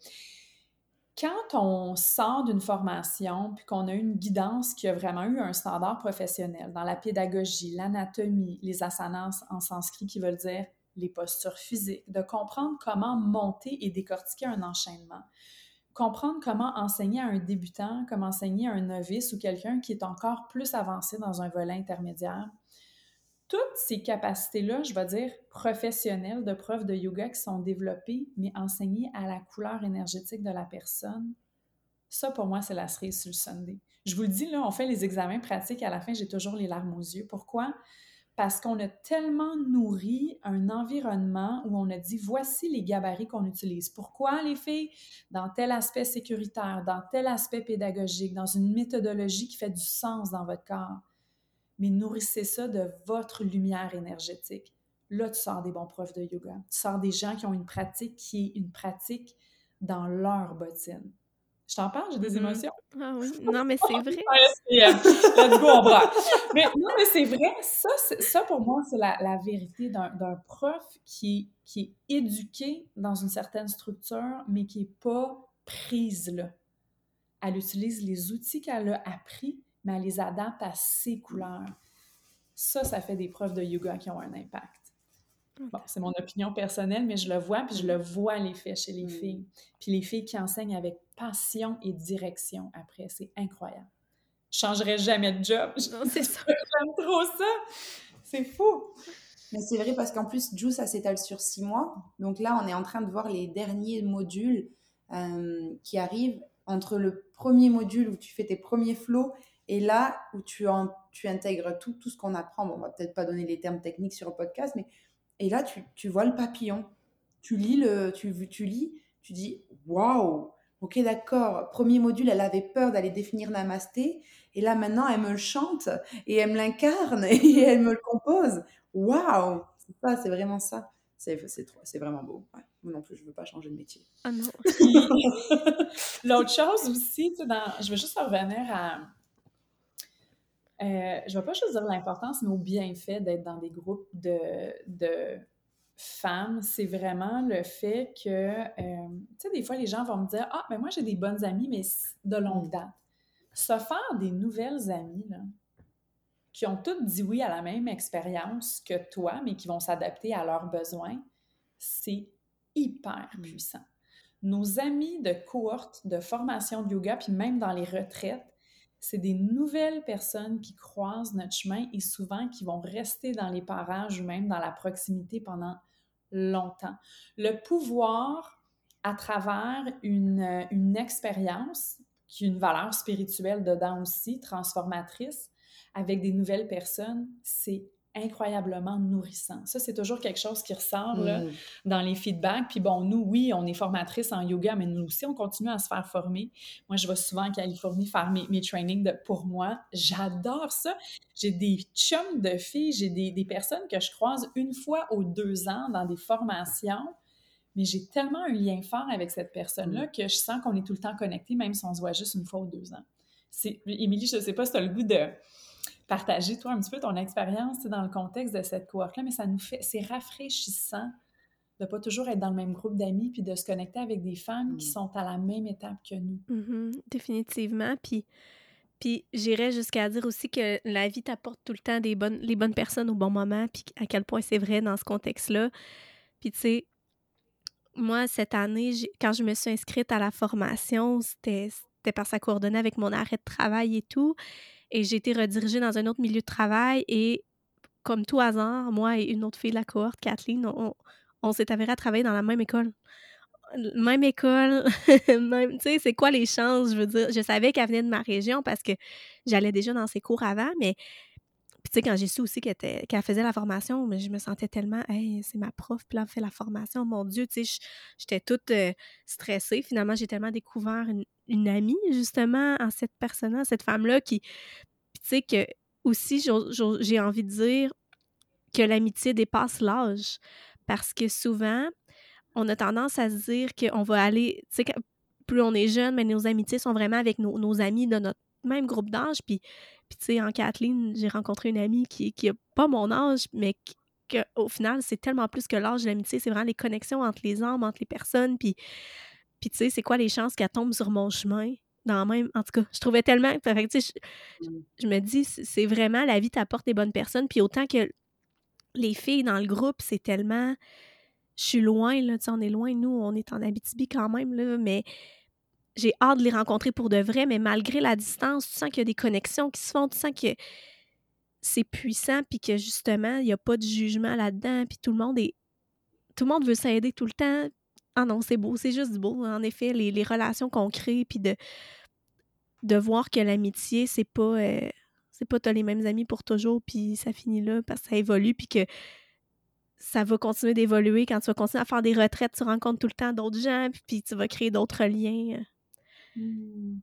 Quand on sort d'une formation, puis qu'on a une guidance qui a vraiment eu un standard professionnel dans la pédagogie, l'anatomie, les asanas en sanskrit qui veulent dire les postures physiques, de comprendre comment monter et décortiquer un enchaînement, comprendre comment enseigner à un débutant, comment enseigner à un novice ou quelqu'un qui est encore plus avancé dans un volet intermédiaire, toutes ces capacités-là, je vais dire professionnelles de preuve de yoga qui sont développées, mais enseignées à la couleur énergétique de la personne, ça pour moi, c'est la cerise sur le Sunday. Je vous le dis, là, on fait les examens pratiques, à la fin, j'ai toujours les larmes aux yeux. Pourquoi? Parce qu'on a tellement nourri un environnement où on a dit voici les gabarits qu'on utilise. Pourquoi les filles? Dans tel aspect sécuritaire, dans tel aspect pédagogique, dans une méthodologie qui fait du sens dans votre corps mais nourrissez ça de votre lumière énergétique. Là, tu sors des bons profs de yoga. Tu sors des gens qui ont une pratique qui est une pratique dans leur bottine. Je t'en parle, j'ai des mm-hmm. émotions? Ah oui, non, mais c'est vrai. let's go. Mais non, mais c'est vrai. Ça, ça, pour moi, c'est la, la, vérité d'un prof qui, qui est éduqué dans une certaine structure, mais qui n'est pas prise là. Elle utilise les outils qu'elle a appris mais elle les adapte à ses couleurs. Ça, ça fait des preuves de yoga qui ont un impact. Bon, c'est mon opinion personnelle, mais je le vois, puis je le vois l'effet chez les mm. filles. Puis les filles qui enseignent avec passion et direction après, c'est incroyable. Je changerai jamais de job. c'est ça. J'aime trop ça. C'est fou. Mais c'est vrai parce qu'en plus, Juice, ça s'étale sur six mois. Donc là, on est en train de voir les derniers modules euh, qui arrivent entre le premier module où tu fais tes premiers flots et là où tu, tu intègres tout, tout ce qu'on apprend, bon, on va peut-être pas donner les termes techniques sur le podcast, mais et là tu, tu vois le papillon. Tu lis, le, tu, tu lis, tu dis waouh, ok d'accord, premier module, elle avait peur d'aller définir Namasté, et là maintenant elle me le chante, et elle me l'incarne, et elle me le compose. Waouh, c'est ça, c'est vraiment ça. C'est vraiment beau. Moi non plus, je ne veux pas changer de métier. Ah non. L'autre chose aussi, dans, je veux juste revenir à, euh, je ne vais pas choisir l'importance, mais au bienfait d'être dans des groupes de, de femmes, c'est vraiment le fait que, euh, tu sais, des fois, les gens vont me dire Ah, mais moi, j'ai des bonnes amies, mais de longue date. Se faire des nouvelles amies, là, qui ont toutes dit oui à la même expérience que toi, mais qui vont s'adapter à leurs besoins, c'est hyper mm. puissant. Nos amis de cohorte, de formation de yoga, puis même dans les retraites, c'est des nouvelles personnes qui croisent notre chemin et souvent qui vont rester dans les parages ou même dans la proximité pendant longtemps. Le pouvoir, à travers une, une expérience, qui a une valeur spirituelle dedans aussi, transformatrice, avec des nouvelles personnes, c'est incroyablement nourrissant. Ça, c'est toujours quelque chose qui ressort mm. dans les feedbacks. Puis bon, nous, oui, on est formatrice en yoga, mais nous aussi, on continue à se faire former. Moi, je vais souvent en Californie faire mes, mes trainings de, pour moi. J'adore ça. J'ai des chums de filles, j'ai des, des, personnes que je croise une fois aux deux ans dans des formations. Mais j'ai tellement un lien fort avec cette personne-là mm. que je sens qu'on est tout le temps connecté, même si on se voit juste une fois aux deux ans. Émilie, je ne sais pas si tu as le goût de partager, toi, un petit peu ton expérience dans le contexte de cette cohorte-là, mais ça nous fait, c'est rafraîchissant de pas toujours être dans le même groupe d'amis, puis de se connecter avec des femmes qui mm. sont à la même étape que nous. Mm-hmm, définitivement. Puis, puis j'irais jusqu'à dire aussi que la vie t'apporte tout le temps des bonnes, les bonnes personnes au bon moment, puis à quel point c'est vrai dans ce contexte-là. Puis tu sais, moi, cette année, quand je me suis inscrite à la formation, c'était parce que avec mon arrêt de travail et tout. Et j'ai été redirigée dans un autre milieu de travail. Et comme tout hasard, moi et une autre fille de la cohorte, Kathleen, on, s'est avéré à travailler dans la même école. Même école, même, tu sais, c'est quoi les chances? Je veux dire, je savais qu'elle venait de ma région parce que j'allais déjà dans ses cours avant, mais tu sais, quand j'ai su aussi qu'elle faisait la formation, mais je me sentais tellement, hey, c'est ma prof, puis là, elle fait la formation, mon Dieu, tu sais, j'étais toute euh, stressée. Finalement, j'ai tellement découvert une, amie, justement, en cette personne-là, cette femme-là, qui, tu sais, que aussi, j'ai envie de dire que l'amitié dépasse l'âge. Parce que souvent, on a tendance à se dire qu'on va aller, tu sais, plus on est jeune, mais nos amitiés sont vraiment avec nos, amis de notre même groupe d'âge, puis puis, tu sais, en Kathleen, j'ai rencontré une amie qui, qui a pas mon âge, mais au final, c'est tellement plus que l'âge l'amitié. C'est vraiment les connexions entre les âmes, entre les personnes. Puis, puis tu sais, c'est quoi les chances qu'elle tombe sur mon chemin? Dans même, en tout cas, je trouvais tellement. Fait je, mmh. je, me dis, c'est vraiment la vie t'apporte des bonnes personnes. Puis autant que les filles dans le groupe, c'est tellement. Je suis loin, là, tu sais, on est loin, nous, on est en Abitibi quand même, là, mais j'ai hâte de les rencontrer pour de vrai, mais malgré la distance, tu sens qu'il y a des connexions qui se font, tu sens que c'est puissant, puis que justement, il n'y a pas de jugement là-dedans, puis tout le monde est. Tout le monde veut s'aider tout le temps. Ah non, c'est beau, c'est juste beau. En effet, les, relations qu'on crée, puis de, de voir que l'amitié, c'est pas. Euh, c'est pas t'as les mêmes amis pour toujours, puis ça finit là, parce que ça évolue, puis que ça va continuer d'évoluer. Quand tu vas continuer à faire des retraites, tu rencontres tout le temps d'autres gens, puis tu vas créer d'autres liens. Mmh.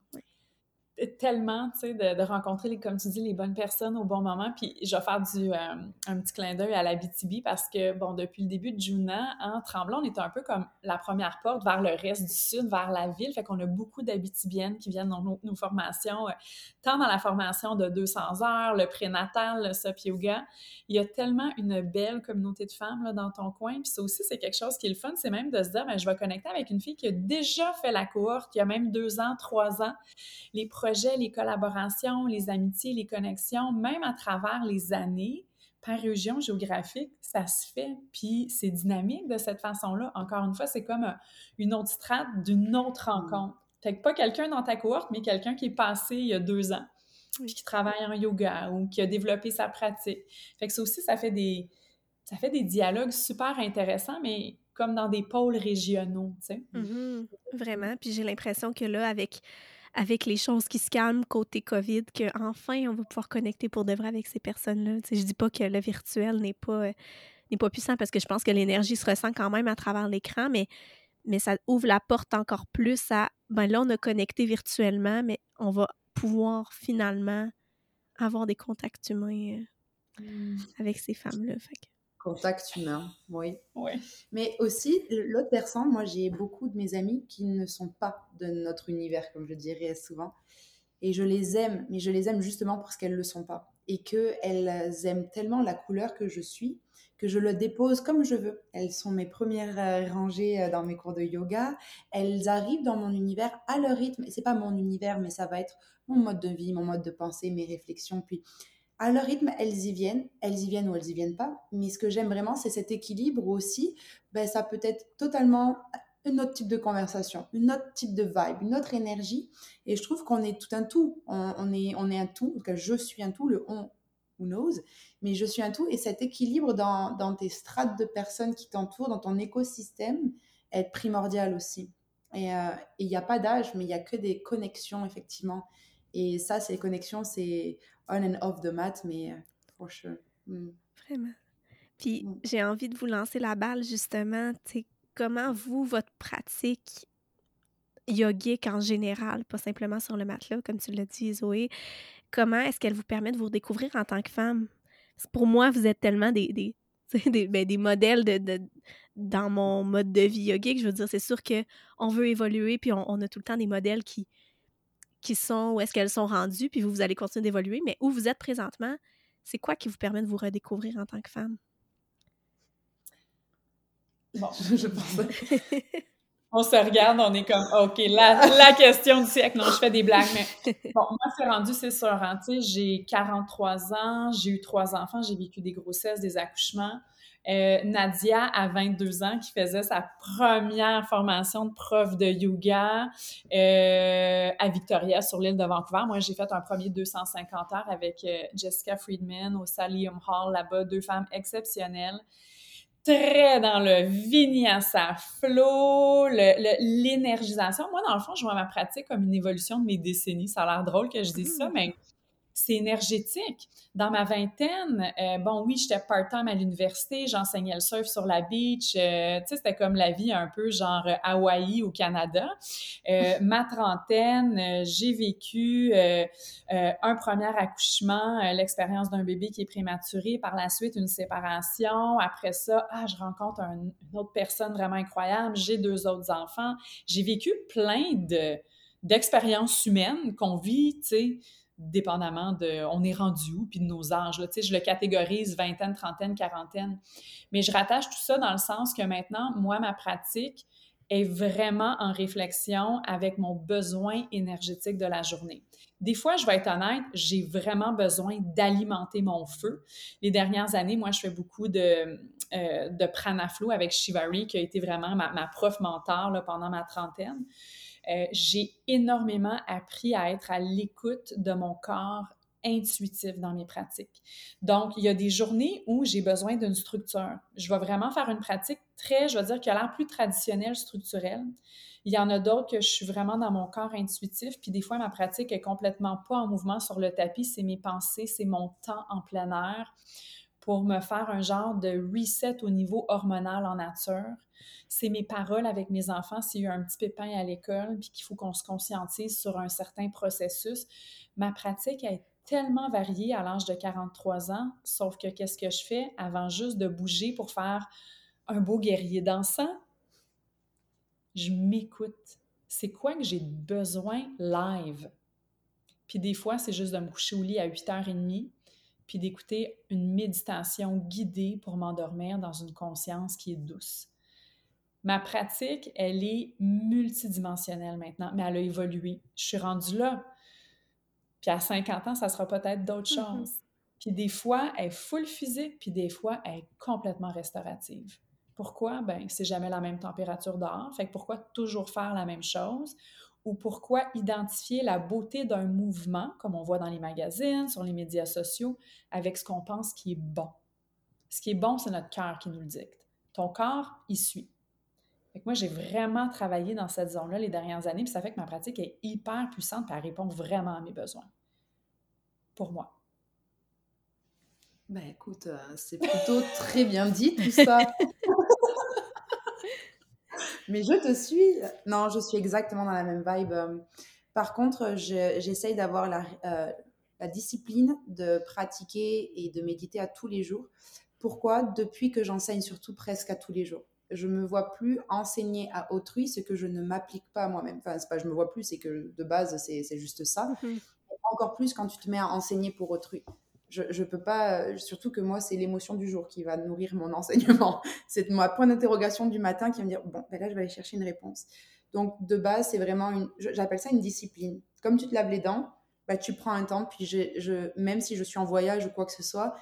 Tellement, tu sais, de, rencontrer, les, comme tu dis, les bonnes personnes au bon moment. Puis je vais faire du, euh, un petit clin d'œil à la BTB parce que, bon, depuis le début de Juna, en Tremblant, on est un peu comme la première porte vers le reste du sud, vers la ville. Fait qu'on a beaucoup d'habitibiennes qui viennent dans nos, formations, euh, tant dans la formation de 200 heures, le prénatal, le SOP Yoga. Il y a tellement une belle communauté de femmes là, dans ton coin. Puis ça aussi, c'est quelque chose qui est le fun, c'est même de se dire, ben, je vais connecter avec une fille qui a déjà fait la cohorte, qui a même deux ans, trois ans. Les projets les collaborations, les amitiés, les connexions, même à travers les années, par région géographique, ça se fait, puis c'est dynamique de cette façon-là. Encore une fois, c'est comme euh, une autre strate d'une autre mmh. rencontre. Fait que pas quelqu'un dans ta cohorte, mais quelqu'un qui est passé il y a deux ans, puis qui travaille en yoga ou qui a développé sa pratique. Fait que ça aussi, ça fait des, ça fait des dialogues super intéressants, mais comme dans des pôles régionaux, tu sais. Mmh Vraiment. Puis j'ai l'impression que là, avec avec les choses qui se calment côté COVID, qu'enfin, on va pouvoir connecter pour de vrai avec ces personnes-là. Je dis pas que le virtuel n'est pas, euh, n'est pas puissant parce que je pense que l'énergie se ressent quand même à travers l'écran, mais, mais ça ouvre la porte encore plus à, ben là, on a connecté virtuellement, mais on va pouvoir finalement avoir des contacts humains euh, mmh. avec ces femmes-là. Contact humain, oui. Mais aussi, l'autre personne, moi j'ai beaucoup de mes amis qui ne sont pas de notre univers, comme je dirais souvent. Et je les aime, mais je les aime justement parce qu'elles ne le sont pas. Et qu'elles aiment tellement la couleur que je suis que je le dépose comme je veux. Elles sont mes premières euh, rangées euh, dans mes cours de yoga. Elles arrivent dans mon univers à leur rythme. Et c'est pas mon univers, mais ça va être mon mode de vie, mon mode de pensée, mes réflexions. Puis à leur rythme, elles y viennent, elles y viennent ou elles y viennent pas. Mais ce que j'aime vraiment, c'est cet équilibre aussi. Ben, ça peut être totalement un autre type de conversation, une autre type de vibe, une autre énergie. Et je trouve qu'on est tout un tout. On, est, on est un tout. En je suis un tout. Le on, who knows. Mais je suis un tout. Et cet équilibre dans, dans tes strates de personnes qui t'entourent, dans ton écosystème, est primordial aussi. Et euh, il n'y a pas d'âge, mais il n'y a que des connexions, effectivement. Et ça, ces connexions, c'est on and off the mat, mais for sure. Mm. Vraiment. Puis mm. j'ai envie de vous lancer la balle, justement. Comment vous, votre pratique yogique en général, pas simplement sur le matelas, comme tu l'as dit, Zoé, comment est-ce qu'elle vous permet de vous découvrir en tant que femme? pour moi, vous êtes tellement des, des, des, ben, des modèles de, de, dans mon mode de vie yogique. Je veux dire, c'est sûr qu'on veut évoluer, puis on, on, a tout le temps des modèles qui, qui sont, où est-ce qu'elles sont rendues, puis vous, vous allez continuer d'évoluer, mais où vous êtes présentement, c'est quoi qui vous permet de vous redécouvrir en tant que femme? Bon, je pense. on se regarde, on est comme, OK, la, la question du siècle. Non, je fais des blagues, mais bon, moi, c'est rendu, c'est sûr. Hein, j'ai 43 ans, j'ai eu trois enfants, j'ai vécu des grossesses, des accouchements. Euh, Nadia, à 22 ans, qui faisait sa première formation de prof de yoga euh, à Victoria, sur l'île de Vancouver. Moi, j'ai fait un premier 250 heures avec euh, Jessica Friedman au Salium Hall, là-bas, deux femmes exceptionnelles très dans le vinyasa flow, l'énergisation. Moi, dans le fond, je vois ma pratique comme une évolution de mes décennies. Ça a l'air drôle que je dise ça, mmh. mais c'est énergétique. Dans ma vingtaine, euh, bon, oui, j'étais part-time à l'université, j'enseignais le surf sur la beach. Euh, tu sais, c'était comme la vie un peu genre Hawaï au Canada. Euh, ma trentaine, j'ai vécu un premier accouchement, l'expérience d'un bébé qui est prématuré, par la suite une séparation. Après ça, ah, je rencontre une autre personne vraiment incroyable, j'ai deux autres enfants. J'ai vécu plein de d'expériences humaines qu'on vit, tu sais, dépendamment de on est rendu où, puis de nos âges. Je le catégorise vingtaine, trentaine, quarantaine. Mais je rattache tout ça dans le sens que maintenant, moi, ma pratique est vraiment en réflexion avec mon besoin énergétique de la journée. Des fois, je vais être honnête, j'ai vraiment besoin d'alimenter mon feu. Les dernières années, moi, je fais beaucoup de, euh, de avec Shivari, qui a été vraiment ma, ma prof mentor là, pendant ma trentaine. Euh, j'ai énormément appris à être à l'écoute de mon corps intuitif dans mes pratiques. Donc, il y a des journées où j'ai besoin d'une structure. Je vais vraiment faire une pratique très, je vais dire, qui a l'air plus traditionnelle, structurelle. Il y en a d'autres que je suis vraiment dans mon corps intuitif, puis des fois, ma pratique est complètement pas en mouvement sur le tapis, c'est mes pensées, c'est mon temps en plein air pour me faire un genre de reset au niveau hormonal en nature c'est mes paroles avec mes enfants s'il y a eu un petit pépin à l'école, puis qu'il faut qu'on se conscientise sur un certain processus. Ma pratique est tellement variée à l'âge de 43 ans, sauf que qu'est-ce que je fais avant juste de bouger pour faire un beau guerrier dansant? Je m'écoute. C'est quoi que j'ai besoin live? Puis des fois, c'est juste de me coucher au lit à 8h30, puis d'écouter une méditation guidée pour m'endormir dans une conscience qui est douce. Ma pratique, elle est multidimensionnelle maintenant, mais elle a évolué. Je suis rendue là. Puis à 50 ans, ça sera peut-être d'autres mm-hmm. choses. Puis des fois, elle est full physique, puis des fois, elle est complètement restaurative. Pourquoi? Ben, c'est jamais la même température dehors. Fait que pourquoi toujours faire la même chose? Ou pourquoi identifier la beauté d'un mouvement, comme on voit dans les magazines, sur les médias sociaux, avec ce qu'on pense qui est bon? Ce qui est bon, c'est notre cœur qui nous le dicte. Ton corps, il suit moi, j'ai vraiment travaillé dans cette zone-là les dernières années, puis ça fait que ma pratique est hyper puissante, puis elle répond vraiment à mes besoins. Pour moi. Ben écoute, euh, c'est plutôt très bien dit tout ça. Mais je te suis. Non, je suis exactement dans la même vibe. Par contre, j'essaye d'avoir la, euh, la discipline de pratiquer et de méditer à tous les jours. Pourquoi? Depuis que j'enseigne surtout presque à tous les jours je me vois plus enseigner à autrui ce que je ne m'applique pas moi-même. Enfin, c'est pas je me vois plus, c'est que de base, c'est, juste ça. Mhm. Encore plus quand tu te mets à enseigner pour autrui. Je, je peux pas, surtout que moi, c'est l'émotion du jour qui va nourrir mon enseignement. C'est ma point d'interrogation du matin qui va me dire, bon, ben là, je vais aller chercher une réponse. Donc, de base, c'est vraiment une, j'appelle ça une discipline. Comme tu te laves les dents, bah, tu prends un temps, puis je, je, même si je suis en voyage ou quoi que ce soit,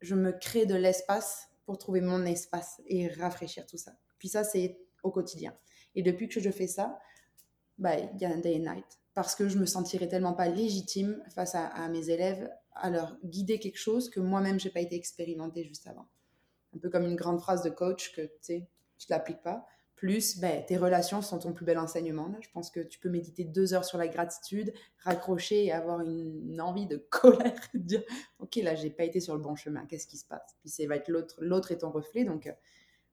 je me crée de l'espace pour trouver mon espace et rafraîchir tout ça. Puis ça, c'est au quotidien. Et depuis que je fais ça, bah, il y a un day and night. Parce que je me sentirais tellement pas légitime face à, mes élèves à leur guider quelque chose que moi-même, j'ai pas été expérimentée juste avant. Un peu comme une grande phrase de coach que tu tu l'appliques pas. Plus, ben, tes relations sont ton plus bel enseignement. Je pense que tu peux méditer deux heures sur la gratitude, raccrocher et avoir une, envie de colère, de dire Ok, là, j'ai pas été sur le bon chemin, qu'est-ce qui se passe? Puis c'est va être l'autre, l'autre est ton reflet. Donc, euh,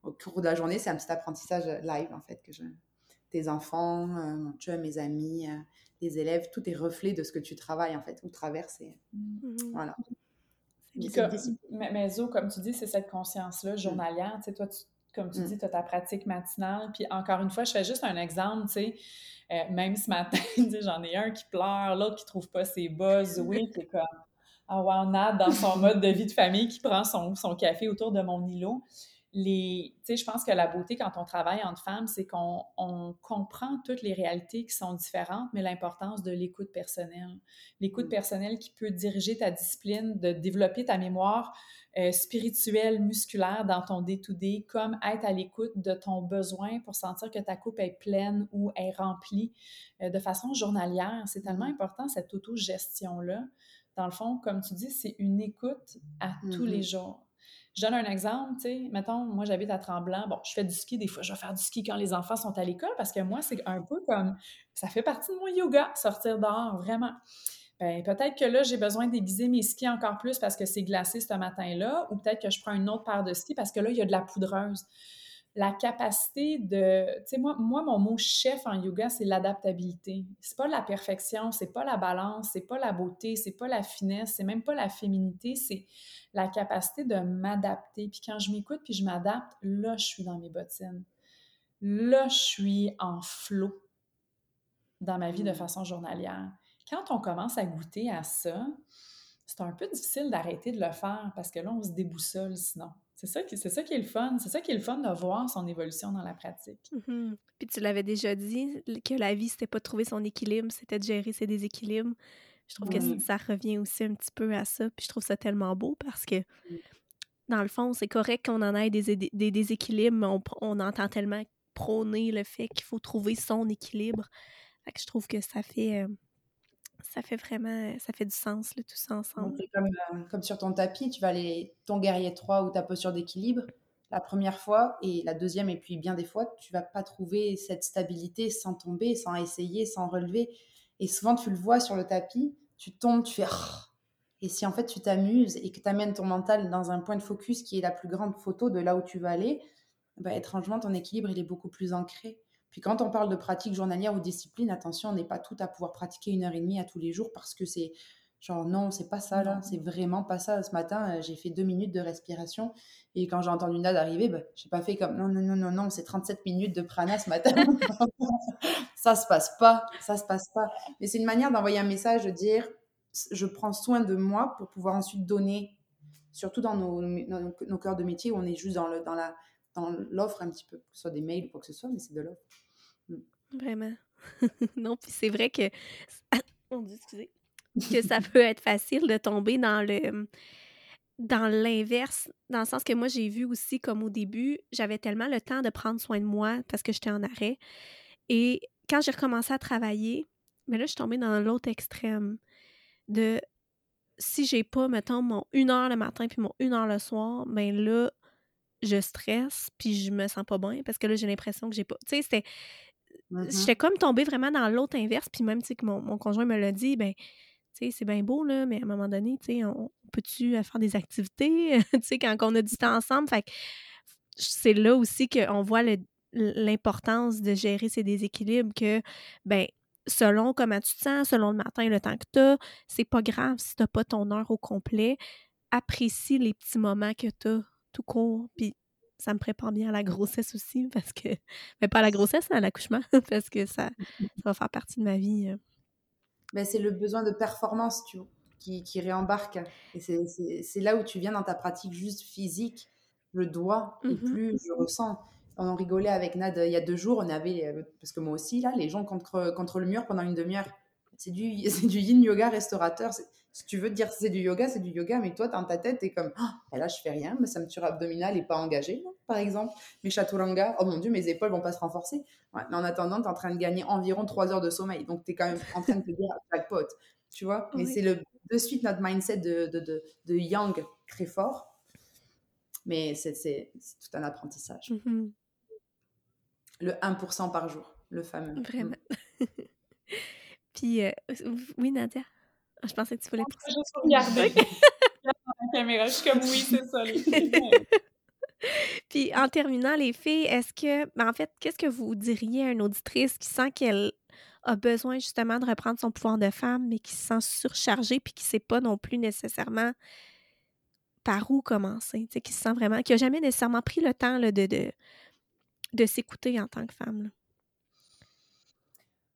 au cours de la journée, c'est un petit apprentissage live, en fait, que je... tes enfants, euh, mon chum, mes amis, euh, les élèves, tout est reflet de ce que tu travailles, en fait, ou traverses. Mmh. Voilà. mais, Zo, comme tu dis, c'est cette conscience-là journalière. Tu sais, toi, tu comme tu mm. dis, tu as ta pratique matinale. Puis encore une fois, je fais juste un exemple, tu sais. Euh, même ce matin, j'en ai un qui pleure, l'autre qui trouve pas ses buzz. Oui, c'est comme, ah oh, wow, Nad dans son mode de vie de famille qui prend son, son café autour de mon îlot. Les, tu sais, je pense que la beauté quand on travaille entre femmes, c'est qu'on on comprend toutes les réalités qui sont différentes, mais l'importance de l'écoute personnelle. L'écoute mm. personnelle qui peut diriger ta discipline, de développer ta mémoire euh, spirituelle, musculaire dans ton day-to-day, comme être à l'écoute de ton besoin pour sentir que ta coupe est pleine ou est remplie euh, de façon journalière. C'est tellement mm. important, cette autogestion-là. Dans le fond, comme tu dis, c'est une écoute à tous les mm-hmm. jours je donne un exemple, tu sais, mettons, moi j'habite à Tremblant, bon, je fais du ski, des fois. Je vais faire du ski quand les enfants sont à l'école parce que moi, c'est un peu comme, ça fait partie de mon yoga, sortir dehors, vraiment. Ben, peut-être que là, j'ai besoin d'aiguiser mes skis encore plus parce que c'est glacé ce matin-là, ou peut-être que je prends une autre paire de skis parce que là, il y a de la poudreuse la capacité de. Tu sais, moi, moi, mon mot chef en yoga, c'est l'adaptabilité. C'est pas la perfection, c'est pas la balance, c'est pas la beauté, c'est pas la finesse, c'est même pas la féminité, c'est la capacité de m'adapter. Puis quand je m'écoute puis je m'adapte, là, je suis dans mes bottines. Là, je suis en flot dans ma vie de mmh. façon journalière. Quand on commence à goûter à ça, c'est un peu difficile d'arrêter de le faire parce que là, on se déboussole sinon. C'est ça, qui, c'est ça qui est le fun. C'est ça qui est le fun de voir son évolution dans la pratique. Mm-hmm. Puis tu l'avais déjà dit, que la vie, c'était pas de trouver son équilibre, c'était de gérer ses déséquilibres. Je trouve que ça revient aussi un petit peu à ça. Puis je trouve ça tellement beau parce que, dans le fond, c'est correct qu'on en ait des, des, déséquilibres, mais on, entend tellement prôner le fait qu'il faut trouver son équilibre. Fait que je trouve que ça fait... Euh, ça fait vraiment, ça fait du sens, tout ça ensemble. Comme, euh, comme, sur ton tapis, tu vas aller ton guerrier 3 ou ta posture d'équilibre la première fois et la deuxième et puis bien des fois, tu vas pas trouver cette stabilité sans tomber, sans essayer, sans relever. Et souvent, tu le vois sur le tapis, tu tombes, tu fais... Et si en fait tu t'amuses et que tu amènes ton mental dans un point de focus qui est la plus grande photo de là où tu vas aller, bah, étrangement, ton équilibre, il est beaucoup plus ancré. Puis quand on parle de pratique journalière ou discipline, attention, on n'est pas tout à pouvoir pratiquer une heure et demie à tous les jours parce que c'est genre non, c'est pas ça là, c'est vraiment pas ça. Ce matin, euh, j'ai fait deux minutes de respiration et quand j'ai entendu Nad arriver, bah, j'ai pas fait comme non, non, non, non, non, c'est 37 minutes de prana ce matin. ça se passe pas, ça se passe pas. Mais c'est une manière d'envoyer un message de dire je prends soin de moi pour pouvoir ensuite donner, surtout dans nos, nos, cœurs de métier où on est juste dans, le, dans la dans l'offre un petit peu, que ce soit des mails ou quoi que ce soit, mais c'est de l'offre. Mm. Vraiment. non, puis c'est vrai que. on dit, excusez. Que ça peut être facile de tomber dans le. Dans l'inverse, dans le sens que moi, j'ai vu aussi, comme au début, j'avais tellement le temps de prendre soin de moi parce que j'étais en arrêt. Et quand j'ai recommencé à travailler, mais là, je suis tombée dans l'autre extrême de si j'ai pas, mettons, mon une heure le matin puis mon une heure le soir, ben là, je stresse, puis je me sens pas bien parce que là, j'ai l'impression que j'ai pas. Tu sais, c'était. Mmh j'étais comme tombée vraiment dans l'autre inverse, puis même, tu sais, que mon, conjoint me l'a dit, ben, tu sais, c'est bien beau, là, mais à un moment donné, tu sais, on, peut-tu euh, faire des activités, tu sais, quand on a du temps ensemble? Fait que c'est là aussi qu'on voit l'importance de gérer ces déséquilibres que, ben, selon comment tu te sens, selon le matin et le temps que tu as, c'est pas grave si tu pas ton heure au complet. Apprécie les petits moments que tu as tout court. Puis ça me prépare bien à la grossesse aussi, parce que. Mais pas à la grossesse, à l'accouchement, parce que ça, ça va faire partie de ma vie. Euh. Ben, c'est le besoin de performance, tu vois, qui, qui réembarque. Et c'est là où tu viens dans ta pratique juste physique. Je dois, et mmh plus je ressens. On en rigolait avec Nad il y a deux jours, on avait, euh, parce que moi aussi, là, les gens contre, contre le mur pendant une demi-heure. C'est du, du yin yoga restaurateur si tu veux dire c'est du yoga, c'est du yoga, mais toi, dans ta tête, tu es comme, oh, là, je fais rien, me tue abdominale et pas engagé, par exemple. Mes chaturanga, oh mon Dieu, mes épaules vont pas se renforcer. mais en attendant, tu es en train de gagner environ 3 heures de sommeil. Donc, tu es quand même en train de te dire, jackpot, tu vois. Mais c'est le, de suite notre mindset de, de, de, de yang très fort. Mais c'est tout un apprentissage. Mm-hmm. Le 1% par jour, le fameux. Vraiment. Puis, euh, oui, Nadia? ah, je pensais que tu voulais. Je regarder. la caméra, je suis comme oui, c'est ça. Puis en terminant, les filles, est-ce que, ben, en fait, qu'est-ce que vous diriez à une auditrice qui sent qu'elle a besoin justement de reprendre son pouvoir de femme, mais qui se sent surchargée puis qui ne sait pas non plus nécessairement par où commencer, qui se sent vraiment, qui n'a jamais nécessairement pris le temps de, de, de s'écouter en tant que femme?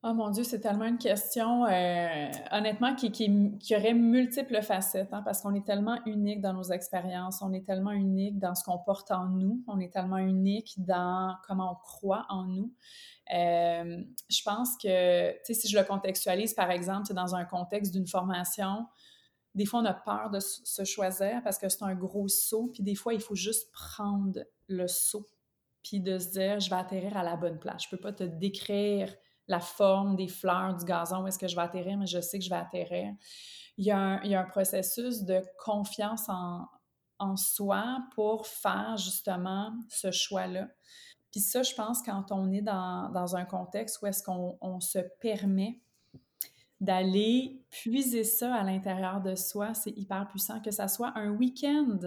Oh mon Dieu, c'est tellement une question, euh, honnêtement, qui, qui, aurait multiples facettes, hein, parce qu'on est tellement unique dans nos expériences, on est tellement unique dans ce qu'on porte en nous, on est tellement unique dans comment on croit en nous. Euh, je pense que, si je le contextualise, par exemple, dans un contexte d'une formation, des fois, on a peur de se choisir parce que c'est un gros saut, puis des fois, il faut juste prendre le saut, puis de se dire, je vais atterrir à la bonne place. Je peux pas te décrire la forme des fleurs, du gazon, où est-ce que je vais atterrir, mais je sais que je vais atterrir. Il y a un, processus de confiance en, soi pour faire justement ce choix-là. Puis ça, je pense, quand on est dans, un contexte où est-ce qu'on se permet d'aller puiser ça à l'intérieur de soi, c'est hyper puissant. Que ça soit un week-end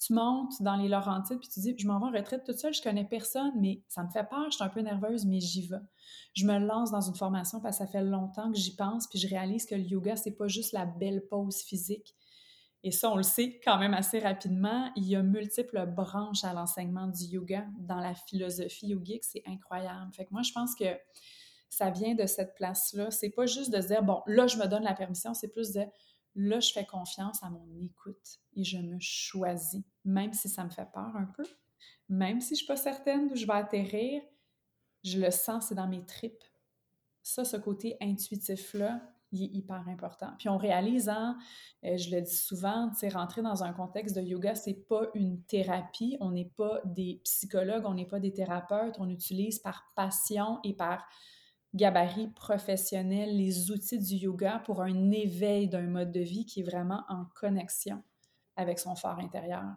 tu montes dans les Laurentides, puis tu dis, je m'en vais en retraite toute seule, je connais personne, mais ça me fait peur, je suis un peu nerveuse, mais j'y vais. Je me lance dans une formation parce que ça fait longtemps que j'y pense, puis je réalise que le yoga, c'est pas juste la belle pose physique. Et ça, on le sait quand même assez rapidement. Il y a multiples branches à l'enseignement du yoga dans la philosophie yogique. C'est incroyable. Fait que moi, je pense que ça vient de cette place-là. C'est pas juste de dire, bon, là, je me donne la permission, c'est plus de Là, je fais confiance à mon écoute et je me choisis, même si ça me fait peur un peu, même si je ne suis pas certaine d'où je vais atterrir, je le sens, c'est dans mes tripes. Ça, ce côté intuitif-là, il est hyper important. Puis on réalise, hein, euh, je le dis souvent, tu rentrer dans un contexte de yoga, c'est pas une thérapie, on n'est pas des psychologues, on n'est pas des thérapeutes, on utilise par passion et par gabarit professionnel, les outils du yoga pour un éveil d'un mode de vie qui est vraiment en connexion avec son fort intérieur.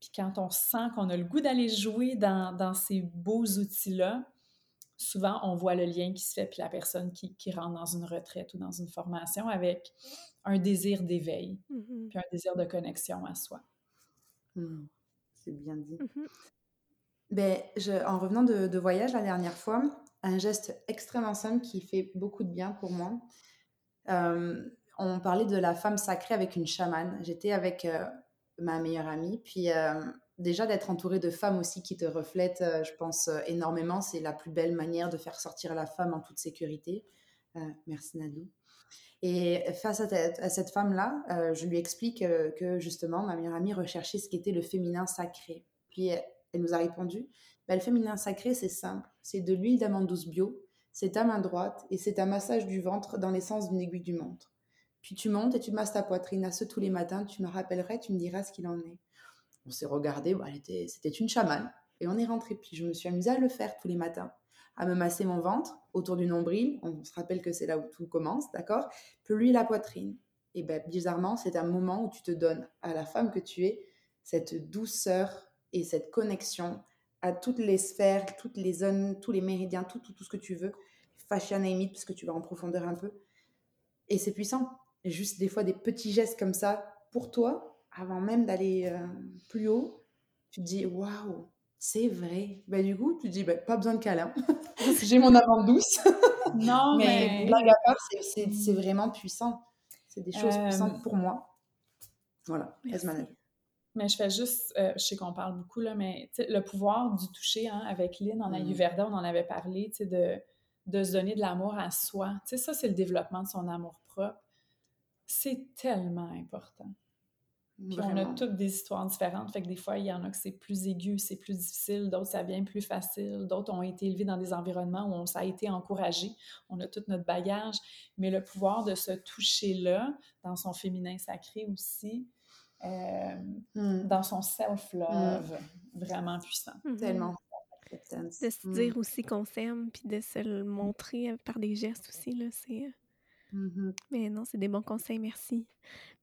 Puis quand on sent qu'on a le goût d'aller jouer dans, ces beaux outils-là, souvent on voit le lien qui se fait, puis la personne qui, rentre dans une retraite ou dans une formation avec un désir d'éveil, mm-hmm. puis un désir de connexion à soi. Mmh. C'est bien dit. Mm-hmm. ben, je, en revenant de, de, voyage la dernière fois, un geste extrêmement simple qui fait beaucoup de bien pour moi. Euh, on parlait de la femme sacrée avec une chamane. J'étais avec euh, ma meilleure amie. Puis euh, déjà d'être entourée de femmes aussi qui te reflètent, je pense énormément. C'est la plus belle manière de faire sortir la femme en toute sécurité. merci Nadou. Et face à, cette femme-là, je lui explique que justement, ma meilleure amie recherchait ce qu'était le féminin sacré. Puis elle nous a répondu, bah, le féminin sacré, c'est simple. C'est de l'huile d'amande douce bio, c'est ta main droite et c'est un massage du ventre dans l'essence d'une aiguille du montre. Puis tu montes et tu masses ta poitrine à ce tous les matins, tu me rappellerais, tu me diras ce qu'il en est. On s'est regardé, bah, c'était une chamane et on est rentré. Puis je me suis amusée à le faire tous les matins, à me masser mon ventre autour du nombril. On se rappelle que c'est là où tout commence, d'accord? Puis lui, la poitrine. Et ben, bizarrement, c'est un moment où tu te donnes à la femme que tu es cette douceur et cette connexion à toutes les sphères, toutes les zones, tous les méridiens, tout, tout, tout ce que tu veux. Fascia name parce que tu vas en profondeur un peu. Et c'est puissant. juste des fois des petits gestes comme ça pour toi, avant même d'aller euh, plus haut, tu te dis waouh, c'est vrai. Bah, du coup, tu te dis bah, pas besoin de câlin. J'ai mon amande douce. non, mais, blague à part, c'est vraiment puissant. C'est des choses puissantes euh, pour moi. Voilà, mais je fais juste, euh, je sais qu'on parle beaucoup, là, mais le pouvoir du toucher, hein, avec Lynn en mm. Ayurveda, on en avait parlé, de, de se donner de l'amour à soi. ça, c'est le développement de son amour propre. C'est tellement important. Puis on a toutes des histoires différentes. Fait que des fois, il y en a que c'est plus aigu, c'est plus difficile, d'autres, ça vient plus facile, d'autres ont été élevés dans des environnements où on, ça a été encouragé. On a tout notre bagage. Mais le pouvoir de se toucher là, dans son féminin sacré aussi, euh, hmm. dans son self-love hmm. vraiment puissant. Mhm. Tellement. De se dire hmm. aussi qu'on s'aime, puis de se le montrer par des gestes aussi, là, c'est... Euh, mm-hmm. Mais non, c'est des bons conseils, merci.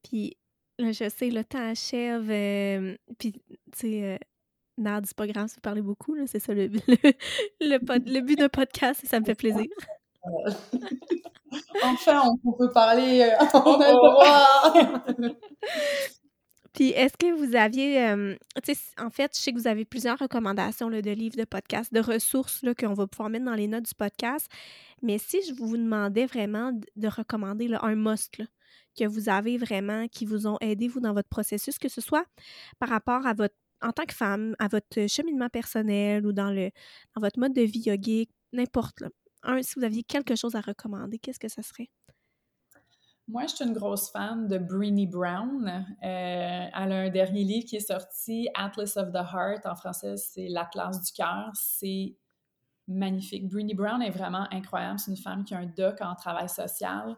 Puis, là, je sais, le temps achève, euh, puis, tu sais... Nad, c'est pas grave si vous parlez beaucoup, c'est ça le, le, but d'un podcast, et ça me fait plaisir. enfin, on peut parler en oh, Puis est-ce que vous aviez, en fait, je sais que vous avez plusieurs recommandations de livres, de podcasts, de ressources qu'on va pouvoir mettre dans les notes du podcast. Mais si je vous demandais vraiment de, recommander un must que vous avez vraiment, qui vous ont aidé, vous, dans votre processus, que ce soit par rapport à votre, en tant que femme, à votre cheminement personnel ou dans, le, dans votre mode de vie yogique, n'importe. un, si vous aviez quelque chose à recommander, qu'est-ce que ce serait? Moi, je suis une grosse fan de Breenie Brown. Euh, elle a un dernier livre qui est sorti, Atlas of the Heart. En français, c'est L'Atlas du cœur. C'est magnifique. Breenie Brown est vraiment incroyable. C'est une femme qui a un doc en travail social,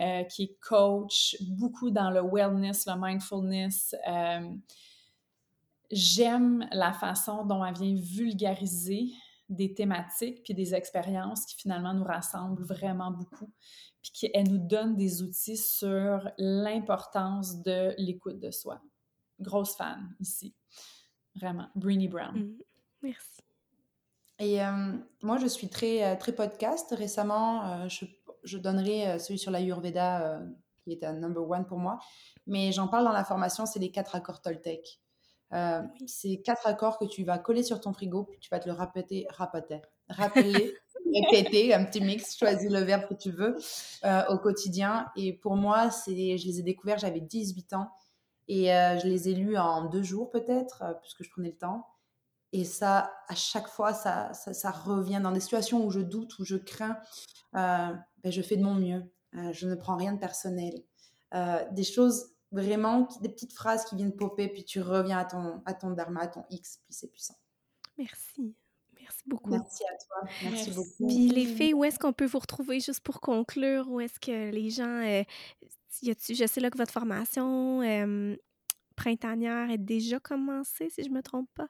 euh, qui est coach, beaucoup dans le wellness, le mindfulness. Euh, j'aime la façon dont elle vient vulgariser des thématiques puis des expériences qui finalement nous rassemblent vraiment beaucoup puis qu'elle nous donne des outils sur l'importance de l'écoute de soi. Grosse fan ici. Vraiment. Breenie Brown. Mm. Merci. Et euh, moi, je suis très, euh, très podcast. Récemment, euh, je, je, donnerai celui sur l'Ayurveda, qui est un number one pour moi. Mais j'en parle dans la formation, c'est les quatre accords Toltec. C'est quatre accords que tu vas coller sur ton frigo, puis tu vas te le répéter, répéter, rappeler répéter, un petit mix, choisis le verbe que tu veux euh, au quotidien. Et pour moi, c'est, je les ai découverts, j'avais 18 ans et euh, je les ai lus en deux jours peut-être, euh, puisque je prenais le temps. Et ça, à chaque fois, ça, ça, revient dans des situations où je doute, où je crains. ben, je fais de mon mieux. je ne prends rien de personnel. des choses vraiment, des petites phrases qui viennent popper, puis tu reviens à ton, à ton dharma, à ton X, puis c'est puissant. Merci. Merci beaucoup. Merci à toi. Merci, beaucoup. Puis les filles, où est-ce qu'on peut vous retrouver juste pour conclure? Où est-ce que les gens. Euh, y a je sais là que votre formation euh, printanière est déjà commencée, si je ne me trompe pas.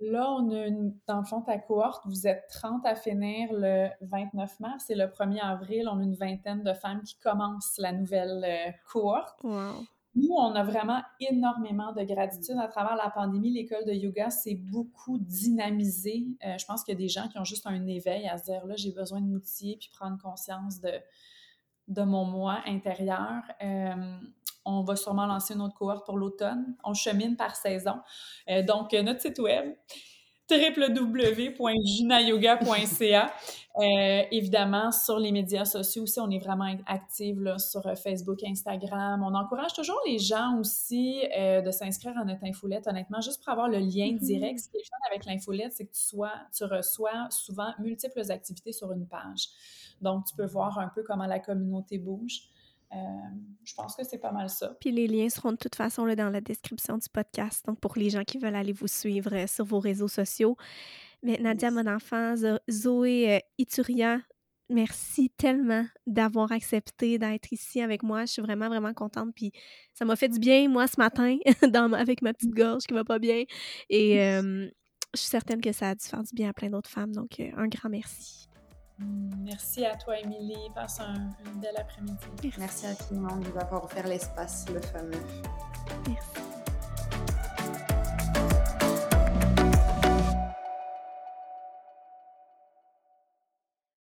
Là, on a une, dans le fond, ta cohorte, vous êtes 30 à finir le 29 mars et le 1er avril, on a une vingtaine de femmes qui commencent la nouvelle euh, cohorte. Wow. Nous, on a vraiment énormément de gratitude à travers la pandémie. L'école de yoga s'est beaucoup dynamisée. Euh, je pense qu'il y a des gens qui ont juste un éveil à se dire là, j'ai besoin de m'outiller puis prendre conscience de, de mon moi intérieur. Euh, on va sûrement lancer une autre cohorte pour l'automne. On chemine par saison. Euh, donc, notre site web, www.junayoga.ca. Euh, évidemment, sur les médias sociaux aussi, on est vraiment actifs là, sur euh, Facebook, Instagram. On encourage toujours les gens aussi euh, de s'inscrire à notre infolette, honnêtement, juste pour avoir le lien mm-hmm. direct. Ce qui est fun avec l'infolette, c'est que tu, sois, tu reçois souvent multiples activités sur une page. Donc, tu peux voir un peu comment la communauté bouge. Euh, je pense que c'est pas mal ça. Puis les liens seront de toute façon là, dans la description du podcast, donc pour les gens qui veulent aller vous suivre euh, sur vos réseaux sociaux. Mais Nadia, mon enfant, Zoé euh, Ituria, merci tellement d'avoir accepté d'être ici avec moi. Je suis vraiment, vraiment contente. Puis ça m'a fait du bien, moi, ce matin, dans avec ma petite gorge qui va pas bien. Et je suis certaine que ça a dû faire du bien à plein d'autres femmes. Donc, un grand merci. Merci à toi, Émilie. Passe un, bel après-midi. Merci à tout le monde d'avoir offert l'espace, le fameux. Merci.